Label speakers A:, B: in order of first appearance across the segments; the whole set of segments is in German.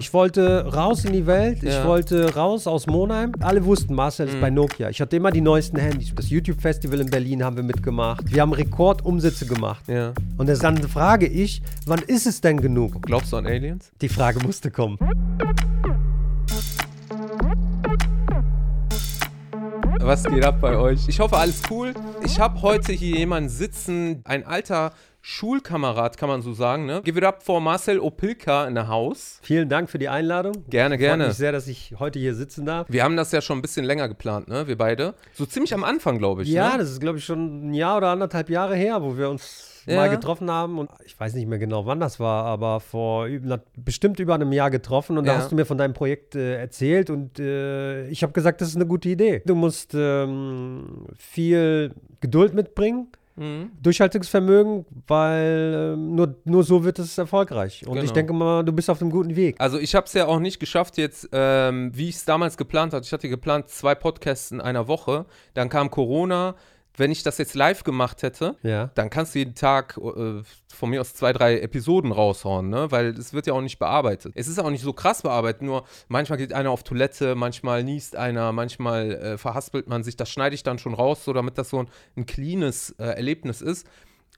A: Ich wollte raus in die Welt, ich
B: Ja.
A: wollte raus aus Monheim. Alle wussten, Marcel ist
B: Mhm.
A: bei Nokia. Ich hatte immer die neuesten Handys. Das YouTube-Festival in Berlin haben wir mitgemacht. Wir haben Rekordumsätze gemacht.
B: Ja.
A: Und dann frage ich, wann ist es denn genug?
B: Glaubst du an Aliens?
A: Die Frage musste kommen.
B: Was geht ab bei euch? Ich hoffe, alles cool. Ich habe heute hier jemanden sitzen, ein alter Schulkamerad, kann man so sagen, ne? Give it up for Marcel Opilka in der Haus.
A: Vielen Dank für die Einladung.
B: Gerne,
A: Freut
B: gerne.
A: mich sehr, dass ich heute hier sitzen darf.
B: Wir haben das ja schon ein bisschen länger geplant, ne? Wir beide. So ziemlich am Anfang, glaube ich.
A: Ja,
B: ne?
A: das ist, glaube ich, schon ein Jahr oder anderthalb Jahre her, wo wir uns
B: Ja.
A: mal getroffen haben. Und ich weiß nicht mehr genau, wann das war, aber vor na, bestimmt über einem Jahr getroffen. Und da
B: Ja.
A: hast du mir von deinem Projekt äh, erzählt. Und äh, ich habe gesagt, das ist eine gute Idee. Du musst ähm, viel Geduld mitbringen.
B: Mhm.
A: Durchhaltungsvermögen, weil ähm, nur, nur so wird es erfolgreich. Und ich
B: Genau.
A: denke mal, du bist auf einem guten Weg.
B: Also ich habe es ja auch nicht geschafft jetzt, ähm, wie ich es damals geplant hatte. Ich hatte geplant, zwei Podcasts in einer Woche. Dann kam Corona. Wenn ich das jetzt live gemacht hätte,
A: Ja.
B: dann kannst du jeden Tag äh, von mir aus zwei, drei Episoden raushauen, ne? Weil es wird ja auch nicht bearbeitet. Es ist auch nicht so krass bearbeitet, nur manchmal geht einer auf Toilette, manchmal niest einer, manchmal äh, verhaspelt man sich. Das schneide ich dann schon raus, so damit das so ein, ein cleanes äh, Erlebnis ist.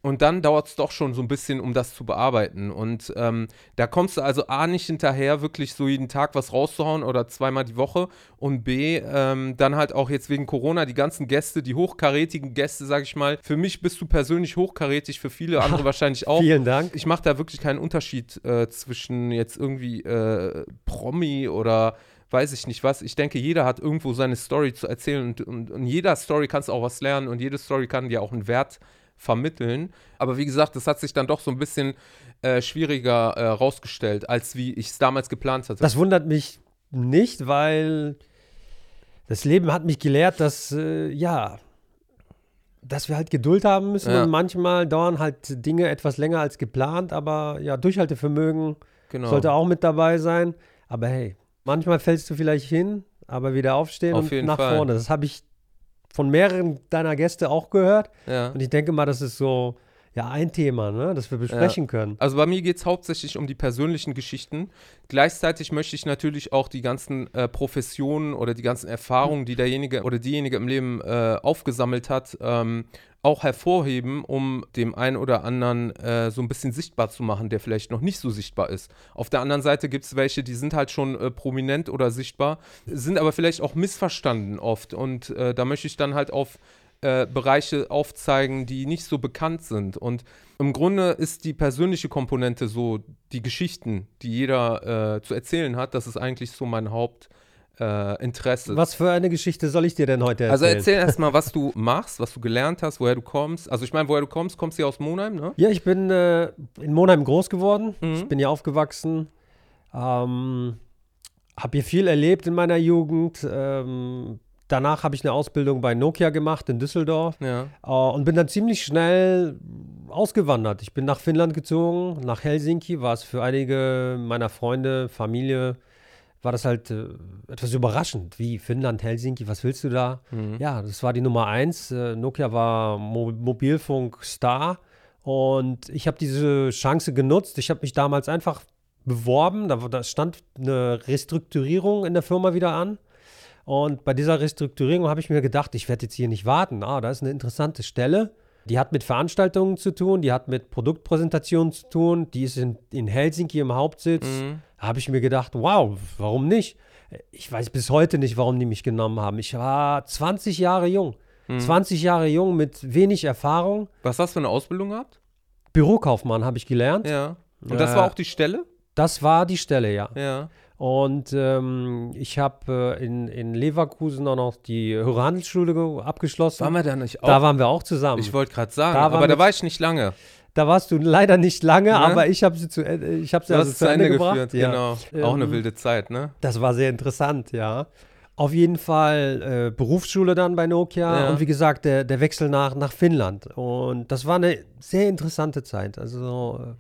B: Und dann dauert es doch schon so ein bisschen, um das zu bearbeiten. Und ähm, da kommst du also A nicht hinterher, wirklich so jeden Tag was rauszuhauen oder zweimal die Woche. Und B, ähm, dann halt auch jetzt wegen Corona die ganzen Gäste, die hochkarätigen Gäste, sag ich mal. Für mich bist du persönlich hochkarätig, für viele andere wahrscheinlich auch.
A: Vielen Dank.
B: Ich mache da wirklich keinen Unterschied äh, zwischen jetzt irgendwie äh, Promi oder weiß ich nicht was. Ich denke, jeder hat irgendwo seine Story zu erzählen und, und, und jeder Story kannst du auch was lernen und jede Story kann dir auch einen Wert vermitteln. Aber wie gesagt, das hat sich dann doch so ein bisschen äh, schwieriger äh, rausgestellt, als wie ich es damals geplant hatte.
A: Das wundert mich nicht, weil das Leben hat mich gelehrt, dass, äh, ja, dass wir halt Geduld haben müssen
B: Ja.
A: und manchmal dauern halt Dinge etwas länger als geplant, aber ja, Durchhaltevermögen
B: genau.
A: sollte auch mit dabei sein. Aber hey, manchmal fällst du vielleicht hin, aber wieder aufstehen
B: Auf
A: und nach
B: Fall.
A: vorne. Das habe ich von mehreren deiner Gäste auch gehört
B: ja.
A: und ich denke mal, das ist so, ja, ein Thema, ne, das wir besprechen können.
B: Also bei mir geht es hauptsächlich um die persönlichen Geschichten. Gleichzeitig möchte ich natürlich auch die ganzen äh, Professionen oder die ganzen Erfahrungen, die derjenige oder diejenige im Leben äh, aufgesammelt hat, ähm, auch hervorheben, um dem einen oder anderen äh, so ein bisschen sichtbar zu machen, der vielleicht noch nicht so sichtbar ist. Auf der anderen Seite gibt es welche, die sind halt schon äh, prominent oder sichtbar, sind aber vielleicht auch missverstanden oft. Und äh, da möchte ich dann halt auf äh, Bereiche aufzeigen, die nicht so bekannt sind. Und im Grunde ist die persönliche Komponente so, die Geschichten, die jeder äh, zu erzählen hat, das ist eigentlich so mein Hauptinteresse. Äh, Interesse.
A: Was für eine Geschichte soll ich dir denn heute erzählen?
B: also erzähl erstmal, was du machst, was du gelernt hast, woher du kommst. Also ich meine, woher du kommst, kommst du ja aus Monheim, ne?
A: Ja, ich bin äh, in Monheim groß geworden.
B: Mhm.
A: Ich bin hier aufgewachsen. Ähm, habe hier viel erlebt in meiner Jugend. Ähm, danach habe ich eine Ausbildung bei Nokia gemacht in Düsseldorf
B: Ja.
A: äh, und bin dann ziemlich schnell ausgewandert. Ich bin nach Finnland gezogen, nach Helsinki. War es für einige meiner Freunde, Familie, war das halt äh, etwas überraschend. Wie Finnland, Helsinki, was willst du da?
B: Mhm.
A: Ja, das war die Nummer eins. Äh, Nokia war Mo Mobilfunk-Star und ich habe diese Chance genutzt. Ich habe mich damals einfach beworben. Da, da stand eine Restrukturierung in der Firma wieder an. Und bei dieser Restrukturierung habe ich mir gedacht, ich werde jetzt hier nicht warten. Ah, da ist eine interessante Stelle. Die hat mit Veranstaltungen zu tun, die hat mit Produktpräsentationen zu tun, die ist in, in Helsinki im Hauptsitz.
B: Mhm.
A: Da habe ich mir gedacht, wow, warum nicht? Ich weiß bis heute nicht, warum die mich genommen haben. Ich war 20 Jahre jung.
B: Mhm.
A: 20 Jahre jung mit wenig Erfahrung.
B: Was hast du für eine Ausbildung gehabt?
A: Bürokaufmann habe ich gelernt.
B: Ja. Und das
A: Äh,
B: war auch die Stelle?
A: Das war die Stelle, ja.
B: Ja.
A: Und ähm, ich habe äh, in, in Leverkusen auch noch die Höhere Handelsschule ge- abgeschlossen.
B: Waren wir da nicht auch?
A: da waren wir auch zusammen.
B: ich wollte gerade sagen, aber da war ich nicht lange.
A: da warst du leider nicht lange,
B: Ne?
A: aber ich habe sie zu, äh, ich habe sie also zu Ende,
B: Ende
A: gebracht.
B: geführt,
A: ja.
B: genau. Auch eine
A: Ähm,
B: wilde Zeit, ne?
A: Das war sehr interessant, ja. Auf jeden Fall äh, Berufsschule dann bei Nokia
B: Ja.
A: und wie gesagt, der, der Wechsel nach, nach Finnland. Und das war eine sehr interessante Zeit. Also äh,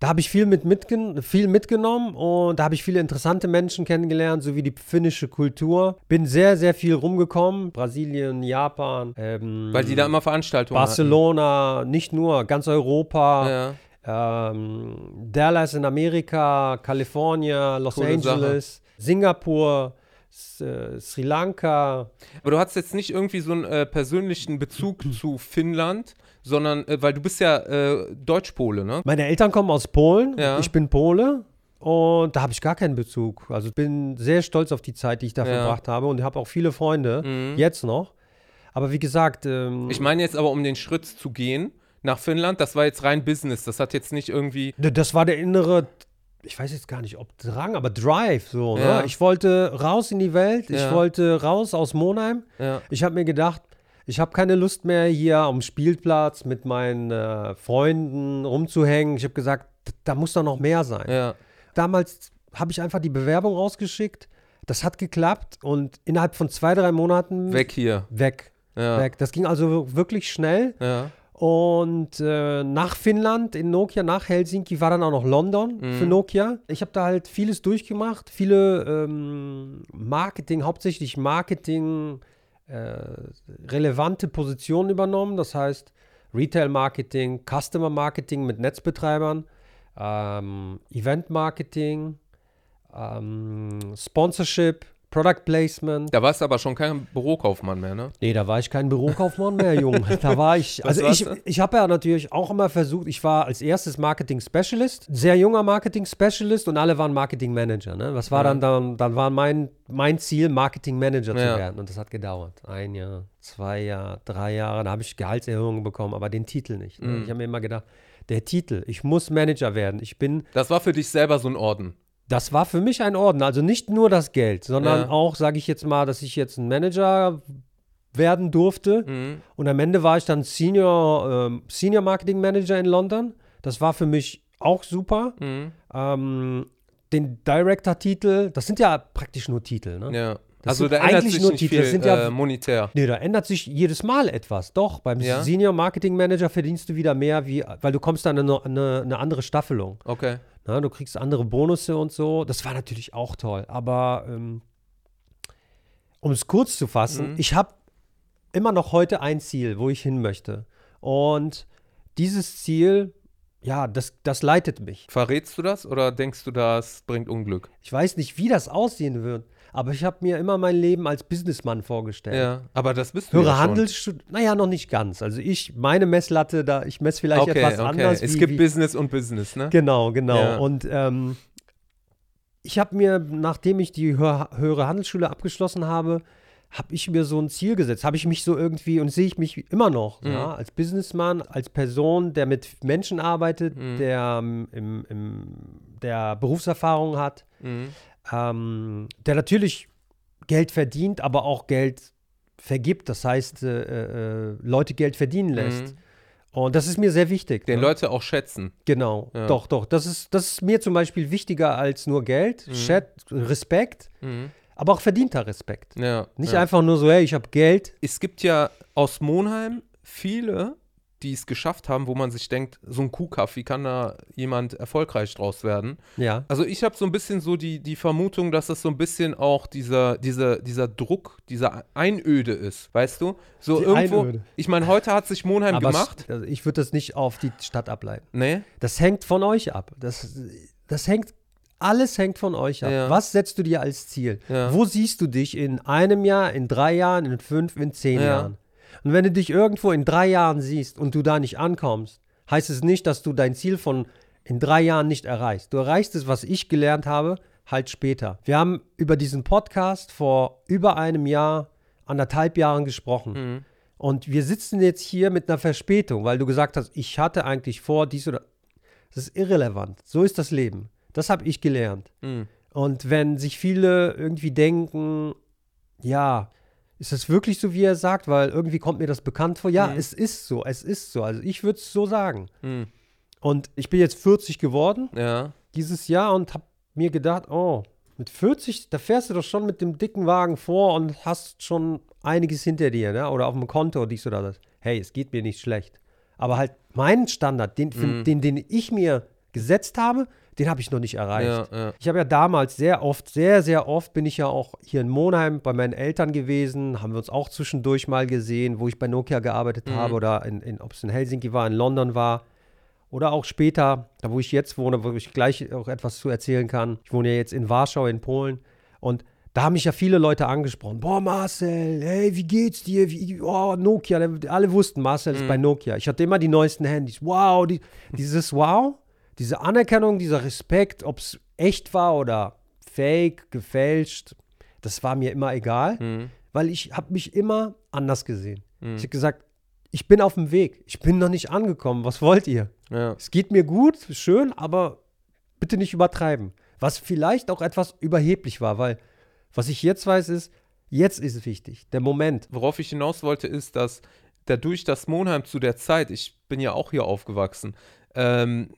A: da habe ich viel, mit mitgen viel mitgenommen und da habe ich viele interessante Menschen kennengelernt, sowie die finnische Kultur. Bin sehr, sehr viel rumgekommen. Brasilien, Japan, ähm,
B: Weil die da immer Veranstaltungen
A: Barcelona, nicht nur, ganz Europa.
B: hatten. Ja.
A: ähm, Dallas in Amerika, Kalifornien, Los
B: Coole
A: Angeles, Singapur, S äh, Sri Lanka.
B: Aber du hast jetzt nicht irgendwie so einen äh, persönlichen Bezug zu Finnland, sondern, äh, weil du bist ja äh, Deutschpole, ne?
A: Meine Eltern kommen aus Polen,
B: Ja.
A: ich bin Pole. Und da habe ich gar keinen Bezug. Also ich bin sehr stolz auf die Zeit, die ich da
B: Ja.
A: verbracht habe und habe auch viele Freunde,
B: Mhm.
A: jetzt noch. Aber wie gesagt, ähm,
B: Ich meine jetzt aber, um den Schritt zu gehen nach Finnland, das war jetzt rein Business. Das hat jetzt nicht irgendwie.
A: Das war der innere, ich weiß jetzt gar nicht, ob Drang, aber Drive so.
B: Ja.
A: Ne? Ich wollte raus in die Welt, ich wollte raus aus Monheim. Ich habe mir gedacht, ich habe keine Lust mehr hier am Spielplatz mit meinen äh, Freunden rumzuhängen. Ich habe gesagt, da muss doch noch mehr sein.
B: Ja.
A: Damals habe ich einfach die Bewerbung rausgeschickt. Das hat geklappt und innerhalb von zwei, drei Monaten
B: Weg hier.
A: weg.
B: Ja.
A: weg. Das ging also wirklich schnell.
B: Ja.
A: Und äh, nach Finnland in Nokia, nach Helsinki war dann auch noch London
B: Mhm.
A: für Nokia. Ich habe da halt vieles durchgemacht, viele ähm, Marketing, hauptsächlich Marketing, relevante Positionen übernommen. Das heißt Retail Marketing, Customer Marketing mit Netzbetreibern, ähm, Event Marketing, ähm, Sponsorship, Product Placement.
B: Da warst du aber schon kein Bürokaufmann mehr, ne?
A: Nee, da war ich kein Bürokaufmann mehr, Junge. Da war ich, also ich,
B: du?
A: ich habe ja natürlich auch immer versucht, ich war als erstes Marketing Specialist, sehr junger Marketing Specialist und alle waren Marketing Manager. Ne? Was war
B: Ja.
A: dann, dann, dann war mein, mein Ziel, Marketing Manager
B: Ja.
A: zu werden und das hat gedauert. Ein Jahr, zwei Jahre, drei Jahre, da habe ich Gehaltserhöhungen bekommen, aber den Titel nicht. Ne?
B: Mhm.
A: Ich habe mir immer gedacht, der Titel, ich muss Manager werden. Ich bin
B: Das war für dich selber so ein Orden.
A: Das war für mich ein Orden. Also nicht nur das Geld, sondern
B: Ja.
A: auch, sage ich jetzt mal, dass ich jetzt ein Manager werden durfte.
B: Mhm.
A: Und am Ende war ich dann Senior, ähm, Senior Marketing Manager in London. Das war für mich auch super.
B: Mhm.
A: Ähm, den Director-Titel, das sind ja praktisch nur Titel. Ne?
B: Ja.
A: Das
B: also da ändert
A: eigentlich
B: sich
A: nur
B: nicht
A: Titel,
B: viel
A: sind ja-
B: äh, monetär.
A: Nee, da ändert sich jedes Mal etwas. Doch, beim
B: Ja?
A: Senior Marketing Manager verdienst du wieder mehr, wie, weil du kommst dann in eine, eine, eine andere Staffelung.
B: Okay.
A: Na, du kriegst andere Bonusse und so. Das war natürlich auch toll. Aber ähm, um es kurz zu fassen,
B: Mhm.
A: ich habe immer noch heute ein Ziel, wo ich hin möchte. Und dieses Ziel, ja, das, das leitet mich.
B: Verrätst du das oder denkst du, das bringt Unglück?
A: Ich weiß nicht, wie das aussehen wird, aber ich habe mir immer mein Leben als Businessmann vorgestellt.
B: Ja, aber das bist du
A: Höhere
B: ja.
A: Handelsstudent, naja, noch nicht ganz. Also ich, meine Messlatte, da, ich messe vielleicht
B: Okay,
A: etwas
B: okay.
A: anders.
B: Es
A: wie,
B: gibt
A: wie,
B: Business und Business, ne?
A: Genau, genau.
B: Ja.
A: Und ähm, ich habe mir, nachdem ich die Hör höhere Handelsschule abgeschlossen habe, habe ich mir so ein Ziel gesetzt. Habe ich mich so irgendwie, und sehe ich mich immer noch,
B: Mhm.
A: ja, als Businessman, als Person, der mit Menschen arbeitet,
B: Mhm.
A: der, ähm, im, im, der Berufserfahrung hat,
B: Mhm.
A: Ähm, der natürlich Geld verdient, aber auch Geld vergibt. Das heißt, äh, äh, Leute Geld verdienen lässt.
B: Mhm.
A: Und das ist mir sehr wichtig.
B: Den
A: ne?
B: Leute auch schätzen.
A: Genau,
B: Ja.
A: doch, doch. Das ist, das ist mir zum Beispiel wichtiger als nur Geld,
B: Mhm.
A: Chat, Respekt,
B: Mhm.
A: aber auch verdienter Respekt.
B: Ja.
A: Nicht
B: ja.
A: einfach nur so, hey, ich habe Geld.
B: Es gibt ja aus Monheim viele, die es geschafft haben, wo man sich denkt, so ein Kuhkaff, wie kann da jemand erfolgreich draus werden?
A: Ja,
B: Also ich habe so ein bisschen so die, die Vermutung, dass das so ein bisschen auch dieser, dieser, dieser Druck, dieser Einöde ist, weißt du? So
A: Die
B: irgendwo,
A: Einöde.
B: ich meine, heute hat sich Monheim
A: aber
B: gemacht.
A: also ich würde das nicht auf die Stadt ableiten.
B: Nee?
A: Das hängt von euch ab. Das, das hängt, alles hängt von euch ab.
B: Ja.
A: Was setzt du dir als Ziel?
B: Ja.
A: Wo siehst du dich in einem Jahr, in drei Jahren, in fünf, in zehn
B: Ja.
A: Jahren? Und wenn du dich irgendwo in drei Jahren siehst und du da nicht ankommst, heißt es nicht, dass du dein Ziel von in drei Jahren nicht erreichst. Du erreichst es, was ich gelernt habe, halt später. Wir haben über diesen Podcast vor über einem Jahr, anderthalb Jahren gesprochen.
B: Mhm.
A: Und wir sitzen jetzt hier mit einer Verspätung, weil du gesagt hast, ich hatte eigentlich vor, dies oder. Das ist irrelevant. So ist das Leben. Das habe ich gelernt.
B: Mhm.
A: Und wenn sich viele irgendwie denken, ja, ist das wirklich so, wie er sagt? Weil irgendwie kommt mir das bekannt vor. Ja,
B: Mhm.
A: es ist so, es ist so. Also ich würde es so sagen.
B: Mhm.
A: Und ich bin jetzt 40 geworden
B: Ja.
A: dieses Jahr und habe mir gedacht, oh, mit 40, da fährst du doch schon mit dem dicken Wagen vor und hast schon einiges hinter dir, ne? Oder auf dem Konto, dies oder das. Hey, es geht mir nicht schlecht. Aber halt meinen Standard, den,
B: Mhm.
A: den, den ich mir gesetzt habe, den habe ich noch nicht erreicht.
B: Ja, ja.
A: Ich habe ja damals sehr oft, sehr, sehr oft bin ich ja auch hier in Monheim bei meinen Eltern gewesen, haben wir uns auch zwischendurch mal gesehen, wo ich bei Nokia gearbeitet
B: Mhm.
A: habe oder in, in, ob es in Helsinki war, in London war. Oder auch später, da wo ich jetzt wohne, wo ich gleich auch etwas zu erzählen kann. Ich wohne ja jetzt in Warschau in Polen und da haben mich ja viele Leute angesprochen. Boah, Marcel, hey, wie geht's dir? Wie, oh, Nokia. Alle wussten, Marcel ist bei Nokia. Ich hatte immer die neuesten Handys. Wow, die, dieses Wow, diese Anerkennung, dieser Respekt, ob es echt war oder fake, gefälscht, das war mir immer egal,
B: Mhm.
A: weil ich habe mich immer anders gesehen.
B: Mhm.
A: Ich habe gesagt, ich bin auf dem Weg. Ich bin noch nicht angekommen. Was wollt ihr?
B: Ja.
A: Es geht mir gut, schön, aber bitte nicht übertreiben. Was vielleicht auch etwas überheblich war, weil was ich jetzt weiß ist, jetzt ist es wichtig, der Moment.
B: Worauf ich hinaus wollte, ist, dass dadurch, dass Monheim zu der Zeit, ich bin ja auch hier aufgewachsen, ähm,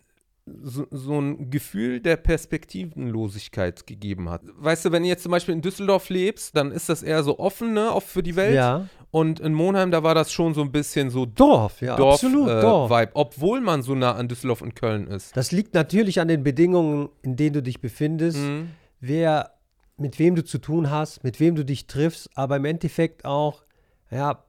B: so, so ein Gefühl der Perspektivenlosigkeit gegeben hat. Weißt du, wenn du jetzt zum Beispiel in Düsseldorf lebst, dann ist das eher so offen, ne, oft für die Welt.
A: Ja.
B: Und in Monheim, da war das schon so ein bisschen so
A: Dorf, ja,
B: Dorf,
A: absolut,
B: äh,
A: Dorf.
B: Vibe, obwohl man so nah an Düsseldorf und Köln ist.
A: Das liegt natürlich an den Bedingungen, in denen du dich befindest,
B: Mhm.
A: wer, mit wem du zu tun hast, mit wem du dich triffst, aber im Endeffekt auch, ja,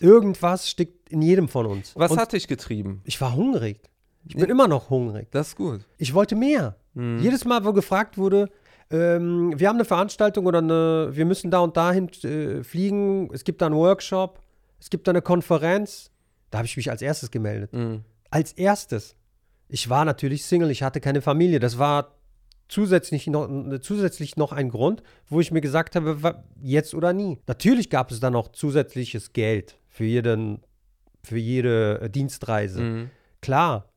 A: irgendwas steckt in jedem von uns.
B: Was
A: Und
B: hat dich getrieben?
A: ich war hungrig. Ich bin immer noch hungrig.
B: Das ist gut.
A: Ich wollte mehr.
B: Mhm.
A: Jedes Mal, wo gefragt wurde, ähm, wir haben eine Veranstaltung oder eine, wir müssen da und dahin äh, fliegen, es gibt da einen Workshop, es gibt da eine Konferenz, da habe ich mich als erstes gemeldet.
B: Mhm.
A: Als erstes. Ich war natürlich Single, ich hatte keine Familie. Das war zusätzlich noch, zusätzlich noch ein Grund, wo ich mir gesagt habe, jetzt oder nie. Natürlich gab es dann noch zusätzliches Geld für, jeden, für jede äh, Dienstreise.
B: Mhm.
A: Klar.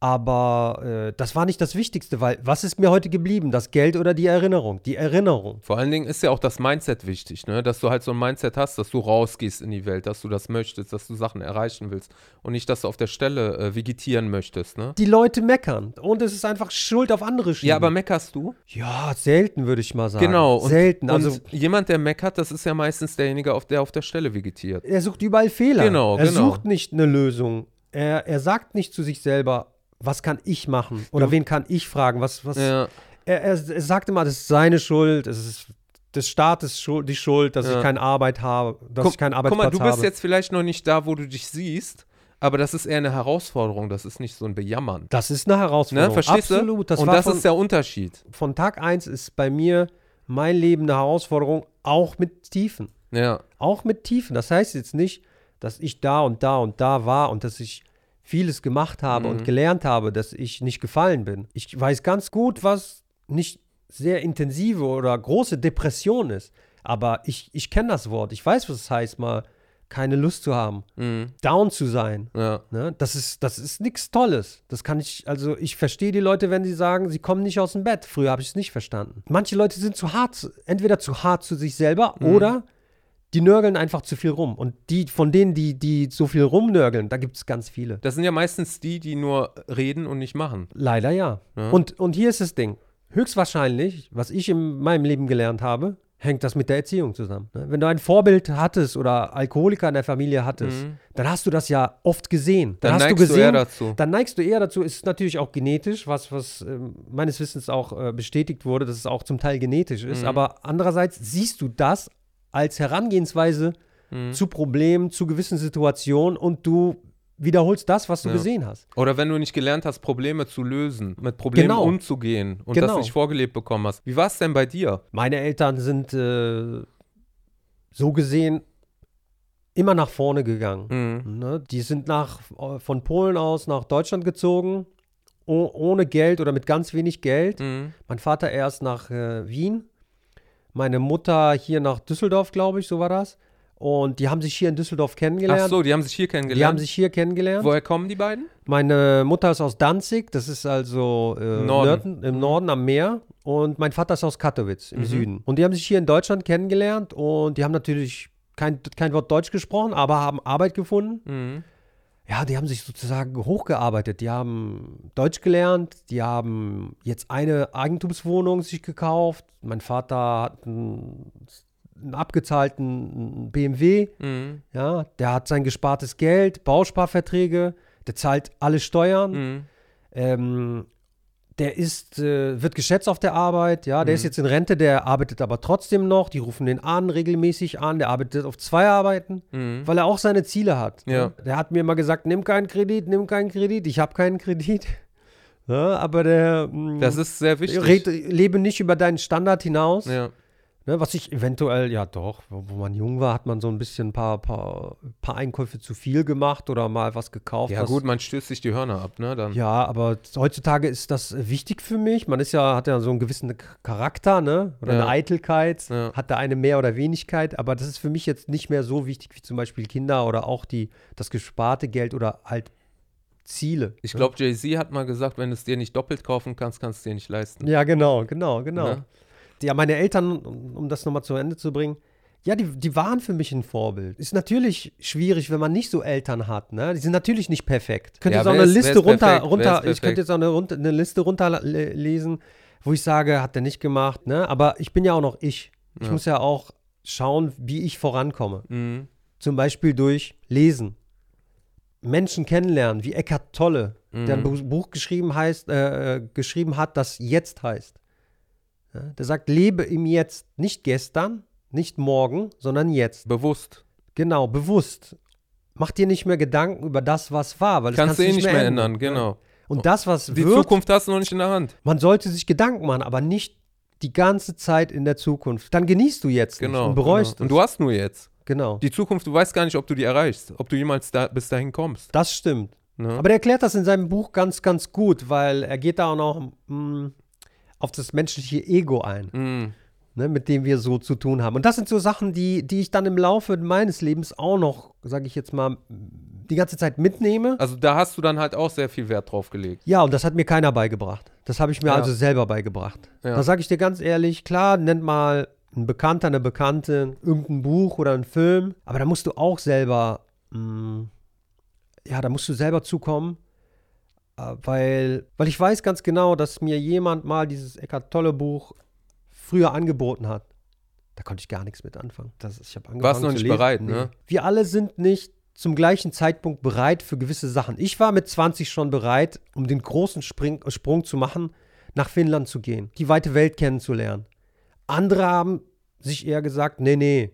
A: Aber äh, das war nicht das Wichtigste, weil was ist mir heute geblieben? Das Geld oder die Erinnerung? Die Erinnerung.
B: Vor allen Dingen ist ja auch das Mindset wichtig, ne? dass du halt so ein Mindset hast, dass du rausgehst in die Welt, dass du das möchtest, dass du Sachen erreichen willst und nicht, dass du auf der Stelle äh, vegetieren möchtest. Ne?
A: Die Leute meckern und es ist einfach Schuld auf andere schieben.
B: Ja, aber meckerst du?
A: ja, selten würde ich mal sagen.
B: Genau. Und,
A: selten. Also
B: und jemand, der meckert, das ist ja meistens derjenige, auf der auf der Stelle vegetiert.
A: er sucht überall Fehler.
B: Genau,
A: er
B: genau.
A: sucht nicht eine Lösung. Er, er sagt nicht zu sich selber, was kann ich machen? Oder
B: Du-
A: wen kann ich fragen? Was, was,
B: Ja,
A: er, er, er sagt immer, das ist seine Schuld, es ist des Staates Schuld, die Schuld, dass
B: Ja.
A: ich keine Arbeit habe, dass
B: guck,
A: ich keinen
B: guck
A: Arbeitsplatz
B: mal, du bist
A: habe.
B: jetzt vielleicht noch nicht da, wo du dich siehst, aber das ist eher eine Herausforderung, das ist nicht so ein Bejammern.
A: das ist eine Herausforderung.
B: Ne? Verstehst
A: Absolut.
B: du?
A: Das
B: und das
A: von,
B: ist der Unterschied.
A: von Tag 1 ist bei mir mein Leben eine Herausforderung, auch mit Tiefen.
B: Ja.
A: Auch mit Tiefen. Das heißt jetzt nicht, dass ich da und da und da war und dass ich vieles gemacht habe
B: Mhm.
A: und gelernt habe, dass ich nicht gefallen bin. Ich weiß ganz gut, was nicht sehr intensive oder große Depression ist. Aber ich, ich kenne das Wort. Ich weiß, was es heißt, mal keine Lust zu haben,
B: Mhm.
A: down zu sein.
B: Ja.
A: Ne? Das ist, das ist nichts Tolles. Das kann ich, also ich verstehe die Leute, wenn sie sagen, sie kommen nicht aus dem Bett. Früher habe ich es nicht verstanden. Manche Leute sind zu hart, entweder zu hart zu sich selber
B: Mhm.
A: oder die nörgeln einfach zu viel rum. Und die, von denen, die, die so viel rumnörgeln, da gibt es ganz viele.
B: Das sind ja meistens die, die nur reden und nicht machen.
A: Leider ja.
B: Ja.
A: Und, und hier ist das Ding. Höchstwahrscheinlich, was ich in meinem Leben gelernt habe, hängt das mit der Erziehung zusammen. ne? Wenn du ein Vorbild hattest oder Alkoholiker in der Familie hattest,
B: Mhm.
A: dann hast du das ja oft gesehen. Dann,
B: Dann
A: hast du
B: neigst du
A: gesehen,
B: eher dazu.
A: dann neigst du eher dazu, ist natürlich auch genetisch, was, was ähm, meines Wissens auch äh, bestätigt wurde, dass es auch zum Teil genetisch ist.
B: Mhm.
A: Aber andererseits siehst du das als Herangehensweise
B: Mhm.
A: zu Problemen, zu gewissen Situationen und du wiederholst das, was du
B: Ja.
A: gesehen hast.
B: Oder wenn du nicht gelernt hast, Probleme zu lösen, mit Problemen
A: Genau.
B: umzugehen und das
A: Genau.
B: nicht vorgelebt bekommen hast. Wie war es denn bei dir?
A: Meine Eltern sind äh, so gesehen immer nach vorne gegangen.
B: Mhm.
A: Ne? Die sind nach, äh, von Polen aus nach Deutschland gezogen, oh, ohne Geld oder mit ganz wenig Geld.
B: Mhm.
A: Mein Vater erst nach äh, Wien, meine Mutter hier nach Düsseldorf, glaube ich, so war das. Und die haben sich hier in Düsseldorf kennengelernt.
B: Ach so, die haben sich hier kennengelernt.
A: die haben sich hier kennengelernt.
B: Woher kommen die beiden?
A: Meine Mutter ist aus Danzig, das ist also äh,
B: Norden.
A: Nörden, im Norden am Meer. Und mein Vater ist aus Katowice im
B: Mhm.
A: Süden. Und die haben sich hier in Deutschland kennengelernt und die haben natürlich kein, kein Wort Deutsch gesprochen, aber haben Arbeit gefunden.
B: Mhm.
A: Ja, die haben sich sozusagen hochgearbeitet. Die haben Deutsch gelernt, die haben jetzt eine Eigentumswohnung sich gekauft. Mein Vater hat einen, einen abgezahlten BMW,
B: Mhm.
A: ja, der hat sein gespartes Geld, Bausparverträge, der zahlt alle Steuern.
B: Mhm.
A: Ähm, der ist, äh, wird geschätzt auf der Arbeit, ja, der
B: Mhm.
A: ist jetzt in Rente, der arbeitet aber trotzdem noch, die rufen den an, regelmäßig an, der arbeitet auf zwei Arbeiten,
B: Mhm.
A: weil er auch seine Ziele hat.
B: Ja.
A: Der hat mir immer gesagt, nimm keinen Kredit, nimm keinen Kredit, ich habe keinen Kredit. Ja, aber der mh,
B: Das ist sehr wichtig.
A: red, lebe nicht über deinen Standard hinaus.
B: ja.
A: Ne, was ich eventuell, ja doch, wo, wo man jung war, hat man so ein bisschen ein paar, paar, paar Einkäufe zu viel gemacht oder mal was gekauft.
B: ja,
A: was,
B: gut, man stößt sich die Hörner ab, ne? Dann.
A: Ja, aber heutzutage ist das wichtig für mich. Man ist ja, hat ja so einen gewissen Charakter, ne? Oder
B: Ja.
A: eine Eitelkeit,
B: Ja.
A: hat da eine mehr oder Wenigkeit, aber das ist für mich jetzt nicht mehr so wichtig wie zum Beispiel Kinder oder auch die, das gesparte Geld oder halt Ziele.
B: Ich
A: ne?
B: glaube, Jay-Z hat mal gesagt, wenn du es dir nicht doppelt kaufen kannst, kannst du es dir nicht leisten.
A: Ja, genau, genau, genau.
B: Ne?
A: Ja, meine Eltern, um, das nochmal zu Ende zu bringen, ja, die, die waren für mich ein Vorbild. Ist natürlich schwierig, wenn man nicht so Eltern hat, ne? Die sind natürlich nicht perfekt. Ich könnte
B: Ja,
A: jetzt auch
B: wer
A: eine Liste
B: ist
A: runter,
B: perfekt?
A: Runter ich könnte jetzt auch eine, eine Liste runterlesen, wo ich sage, hat der nicht gemacht, ne? Aber ich bin ja auch noch ich. Ich
B: Ja.
A: muss ja auch schauen, wie ich vorankomme.
B: Mhm.
A: Zum Beispiel durch Lesen. Menschen kennenlernen, wie Eckhart Tolle, der ein
B: Mhm.
A: Bu- Buch geschrieben, heißt, äh, äh, geschrieben hat, das jetzt heißt. Ja, der sagt, lebe im Jetzt, nicht gestern, nicht morgen, sondern jetzt.
B: Bewusst.
A: Genau, bewusst. Mach dir nicht mehr Gedanken über das, was war, weil das
B: Kannst du eh nicht mehr ändern,
A: ne?
B: genau.
A: Und das, was
B: Die
A: wird,
B: Zukunft hast du noch nicht in der Hand.
A: man sollte sich Gedanken machen, aber nicht die ganze Zeit in der Zukunft. Dann genießt du jetzt
B: Genau.
A: und bereust
B: genau. Und du hast nur jetzt.
A: genau.
B: Die Zukunft, du weißt gar nicht, ob du die erreichst, ob du jemals da, bis dahin kommst.
A: Das stimmt.
B: Ne?
A: Aber der erklärt das in seinem Buch ganz, ganz gut, weil er geht da auch noch mh, auf das menschliche Ego ein,
B: Mhm.
A: ne, mit dem wir so zu tun haben. Und das sind so Sachen, die, die ich dann im Laufe meines Lebens auch noch, sage ich jetzt mal, die ganze Zeit mitnehme.
B: Also da hast du dann halt auch sehr viel Wert drauf gelegt.
A: Ja, und das hat mir keiner beigebracht. Das habe ich mir
B: Ja.
A: also selber beigebracht.
B: Ja.
A: Da sage ich dir ganz ehrlich, klar, nennt mal ein Bekannter, eine Bekannte, irgendein Buch oder einen Film, aber da musst du auch selber, mh, ja, da musst du selber zukommen, weil, weil ich weiß ganz genau, dass mir jemand mal dieses Eckart Tolle Buch früher angeboten hat. Da konnte ich gar nichts mit anfangen. Das, ich habe angefangen
B: Warst noch nicht
A: lesen.
B: bereit, ne?
A: Wir alle sind nicht zum gleichen Zeitpunkt bereit für gewisse Sachen. Ich war mit 20 schon bereit, um den großen Spring, Sprung zu machen, nach Finnland zu gehen, die weite Welt kennenzulernen. Andere haben sich eher gesagt, nee, nee.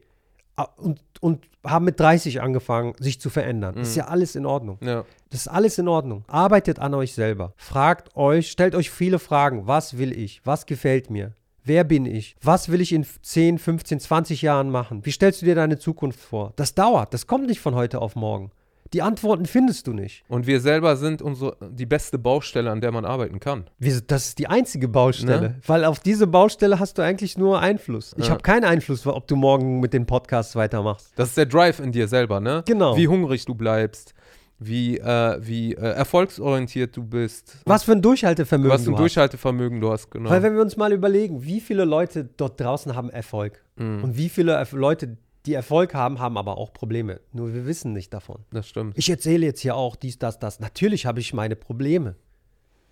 A: Ah, Und, und haben mit 30 angefangen, sich zu verändern. Das ist
B: Mhm.
A: ja alles in Ordnung.
B: Ja.
A: Das ist alles in Ordnung. Arbeitet an euch selber. Fragt euch, stellt euch viele Fragen. Was will ich? Was gefällt mir? Wer bin ich? Was will ich in 10, 15, 20 Jahren machen? Wie stellst du dir deine Zukunft vor? Das dauert. Das kommt nicht von heute auf morgen. Die Antworten findest du nicht.
B: Und wir selber sind unsere, die beste Baustelle, an der man arbeiten kann.
A: Wir, das ist die einzige Baustelle.
B: Ne?
A: Weil auf diese Baustelle hast du eigentlich nur Einfluss. Ich
B: Ja.
A: habe keinen Einfluss, ob du morgen mit den Podcasts weitermachst.
B: Das ist der Drive in dir selber, ne?
A: Genau.
B: Wie hungrig du bleibst, wie, äh, wie äh, erfolgsorientiert du bist.
A: Was für ein Durchhaltevermögen
B: was für
A: du
B: ein
A: hast.
B: Durchhaltevermögen du hast, genau.
A: Weil wenn wir uns mal überlegen, wie viele Leute dort draußen haben Erfolg
B: Mhm,
A: und wie viele Leute, die Erfolg haben, haben aber auch Probleme. Nur wir wissen nicht davon.
B: das stimmt.
A: Ich erzähle jetzt hier auch dies, das, das. Natürlich habe ich meine Probleme.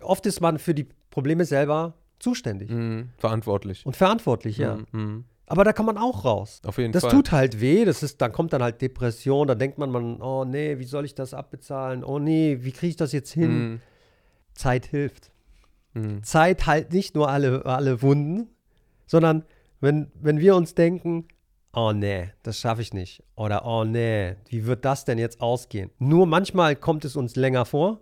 A: Oft ist man für die Probleme selber zuständig
B: Mhm, verantwortlich.
A: und verantwortlich, ja.
B: Mhm, mhm.
A: Aber da kann man auch raus.
B: Auf jeden
A: Das
B: Fall.
A: tut halt weh, das ist, dann kommt dann halt Depression, da denkt man, man, oh nee, wie soll ich das abbezahlen? Oh nee, wie kriege ich das jetzt hin?
B: Mhm,
A: Zeit hilft.
B: mhm.
A: Zeit heilt nicht nur alle, alle Wunden, sondern wenn, wenn wir uns denken, oh nee, das schaffe ich nicht. Oder oh nee, wie wird das denn jetzt ausgehen? Nur manchmal kommt es uns länger vor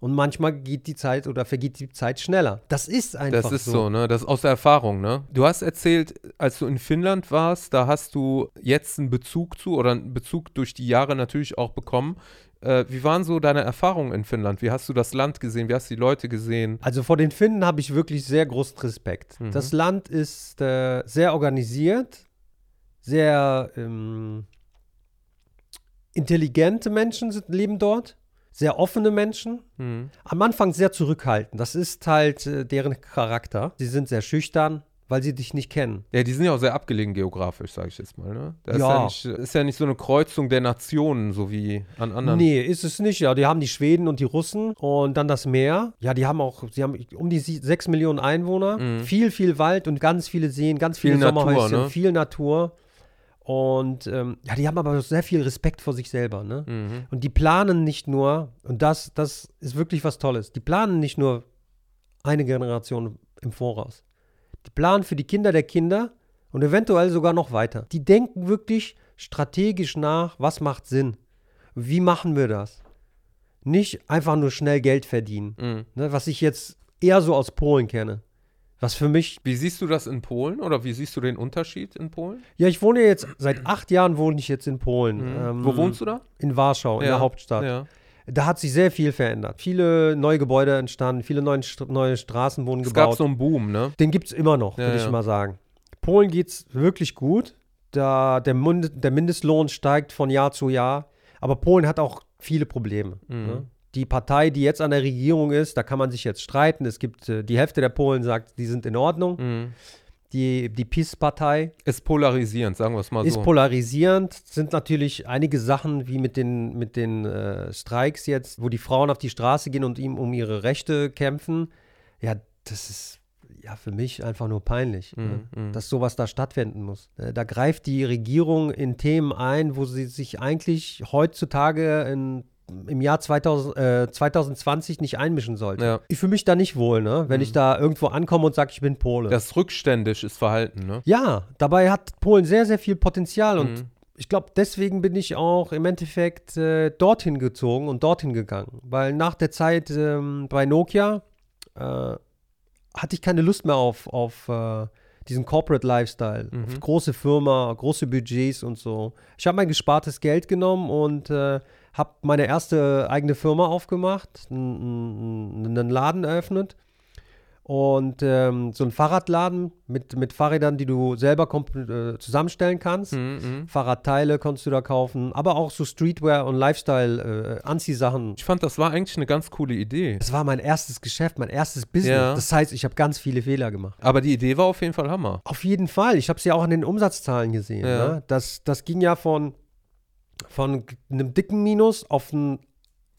A: und manchmal geht die Zeit oder vergeht die Zeit schneller. Das ist einfach
B: Das ist so. ne? Das ist aus der Erfahrung, ne? Du hast erzählt, als du in Finnland warst, da hast du jetzt einen Bezug zu oder einen Bezug durch die Jahre natürlich auch bekommen. Äh, wie waren so deine Erfahrungen in Finnland? Wie hast du das Land gesehen? Wie hast du die Leute gesehen?
A: Also vor den Finnen habe ich wirklich sehr großen Respekt.
B: Mhm.
A: Das Land ist äh, sehr organisiert, sehr ähm, intelligente Menschen sind, leben dort, sehr offene Menschen.
B: Mhm.
A: Am Anfang sehr zurückhaltend. Das ist halt äh, deren Charakter. Sie sind sehr schüchtern, weil sie dich nicht kennen.
B: Ja, die sind ja auch sehr abgelegen geografisch, sage ich jetzt mal. Ne? Da ist,
A: Ja.
B: ja nicht, ist ja nicht so eine Kreuzung der Nationen, so wie an anderen.
A: Nee, ist es nicht. Ja, die haben die Schweden und die Russen und dann das Meer. Ja, die haben auch, sie haben um die sie- sechs Millionen Einwohner,
B: Mhm.
A: viel, viel Wald und ganz viele Seen, ganz viele
B: Viel Natur,
A: Sommerhäuschen,
B: ne?
A: viel Natur. Und ähm, ja, die haben aber sehr viel Respekt vor sich selber, ne?
B: Mhm.
A: Und die planen nicht nur, und das, das ist wirklich was Tolles, die planen nicht nur eine Generation im Voraus. Die planen für die Kinder der Kinder und eventuell sogar noch weiter. Die denken wirklich strategisch nach, was macht Sinn? Wie machen wir das? Nicht einfach nur schnell Geld verdienen,
B: Mhm.
A: ne, was ich jetzt eher so aus Polen kenne. Was für mich,
B: Wie siehst du das in Polen oder wie siehst du den Unterschied in Polen?
A: ja, ich wohne jetzt, seit acht Jahren wohne ich jetzt in Polen. Ähm,
B: Wo wohnst du da?
A: In Warschau, in der Hauptstadt.
B: Ja.
A: Da hat sich sehr viel verändert. Viele neue Gebäude entstanden, viele neue, neue Straßen wurden
B: Es gab
A: gebaut.
B: so einen Boom, ne?
A: Den gibt es immer noch,
B: Ja,
A: würde ich
B: ja.
A: mal sagen. Polen geht es wirklich gut. Da der, Mund, der Mindestlohn steigt von Jahr zu Jahr. Aber Polen hat auch viele Probleme.
B: Mhm.
A: Ne? Die Partei, die jetzt an der Regierung ist, da kann man sich jetzt streiten. Es gibt äh, die Hälfte der Polen sagt, die sind in Ordnung.
B: Mhm.
A: Die, die PiS-Partei
B: Ist polarisierend, sagen wir es mal
A: ist
B: so.
A: polarisierend. Sind natürlich einige Sachen wie mit den, mit den äh, Streiks jetzt, wo die Frauen auf die Straße gehen und ihm um ihre Rechte kämpfen. Ja, das ist ja für mich einfach nur peinlich, ne?
B: Mhm, mhm.
A: dass sowas da stattfinden muss. Äh, Da greift die Regierung in Themen ein, wo sie sich eigentlich heutzutage in, im Jahr 2000, äh, 2020 nicht einmischen sollte.
B: Ja.
A: Ich fühle mich da nicht wohl, ne? wenn ich da irgendwo ankomme und sage, ich bin Pole.
B: Das rückständisch ist Verhalten, ne?
A: Ja, dabei hat Polen sehr, sehr viel Potenzial und
B: Mhm.
A: ich glaube, deswegen bin ich auch im Endeffekt äh, dorthin gezogen und dorthin gegangen. Weil nach der Zeit ähm, bei Nokia äh, hatte ich keine Lust mehr auf, auf äh, diesen Corporate Lifestyle,
B: Mhm.
A: auf große Firma, große Budgets und so. Ich habe mein gespartes Geld genommen und äh, habe meine erste eigene Firma aufgemacht, einen Laden eröffnet und ähm, so einen Fahrradladen mit, mit Fahrrädern, die du selber äh, zusammenstellen kannst.
B: Mhm, mhm.
A: Fahrradteile konntest du da kaufen, aber auch so Streetwear und Lifestyle, äh, Anziehsachen.
B: Ich fand, das war eigentlich eine ganz coole Idee.
A: Das war mein erstes Geschäft, mein erstes Business.
B: Ja.
A: Das heißt, ich habe ganz viele Fehler gemacht.
B: Aber die Idee war auf jeden Fall Hammer.
A: Auf jeden Fall. Ich habe es ja auch an den Umsatzzahlen gesehen.
B: Ja.
A: Ne? Das, das ging ja von, von einem dicken Minus auf ein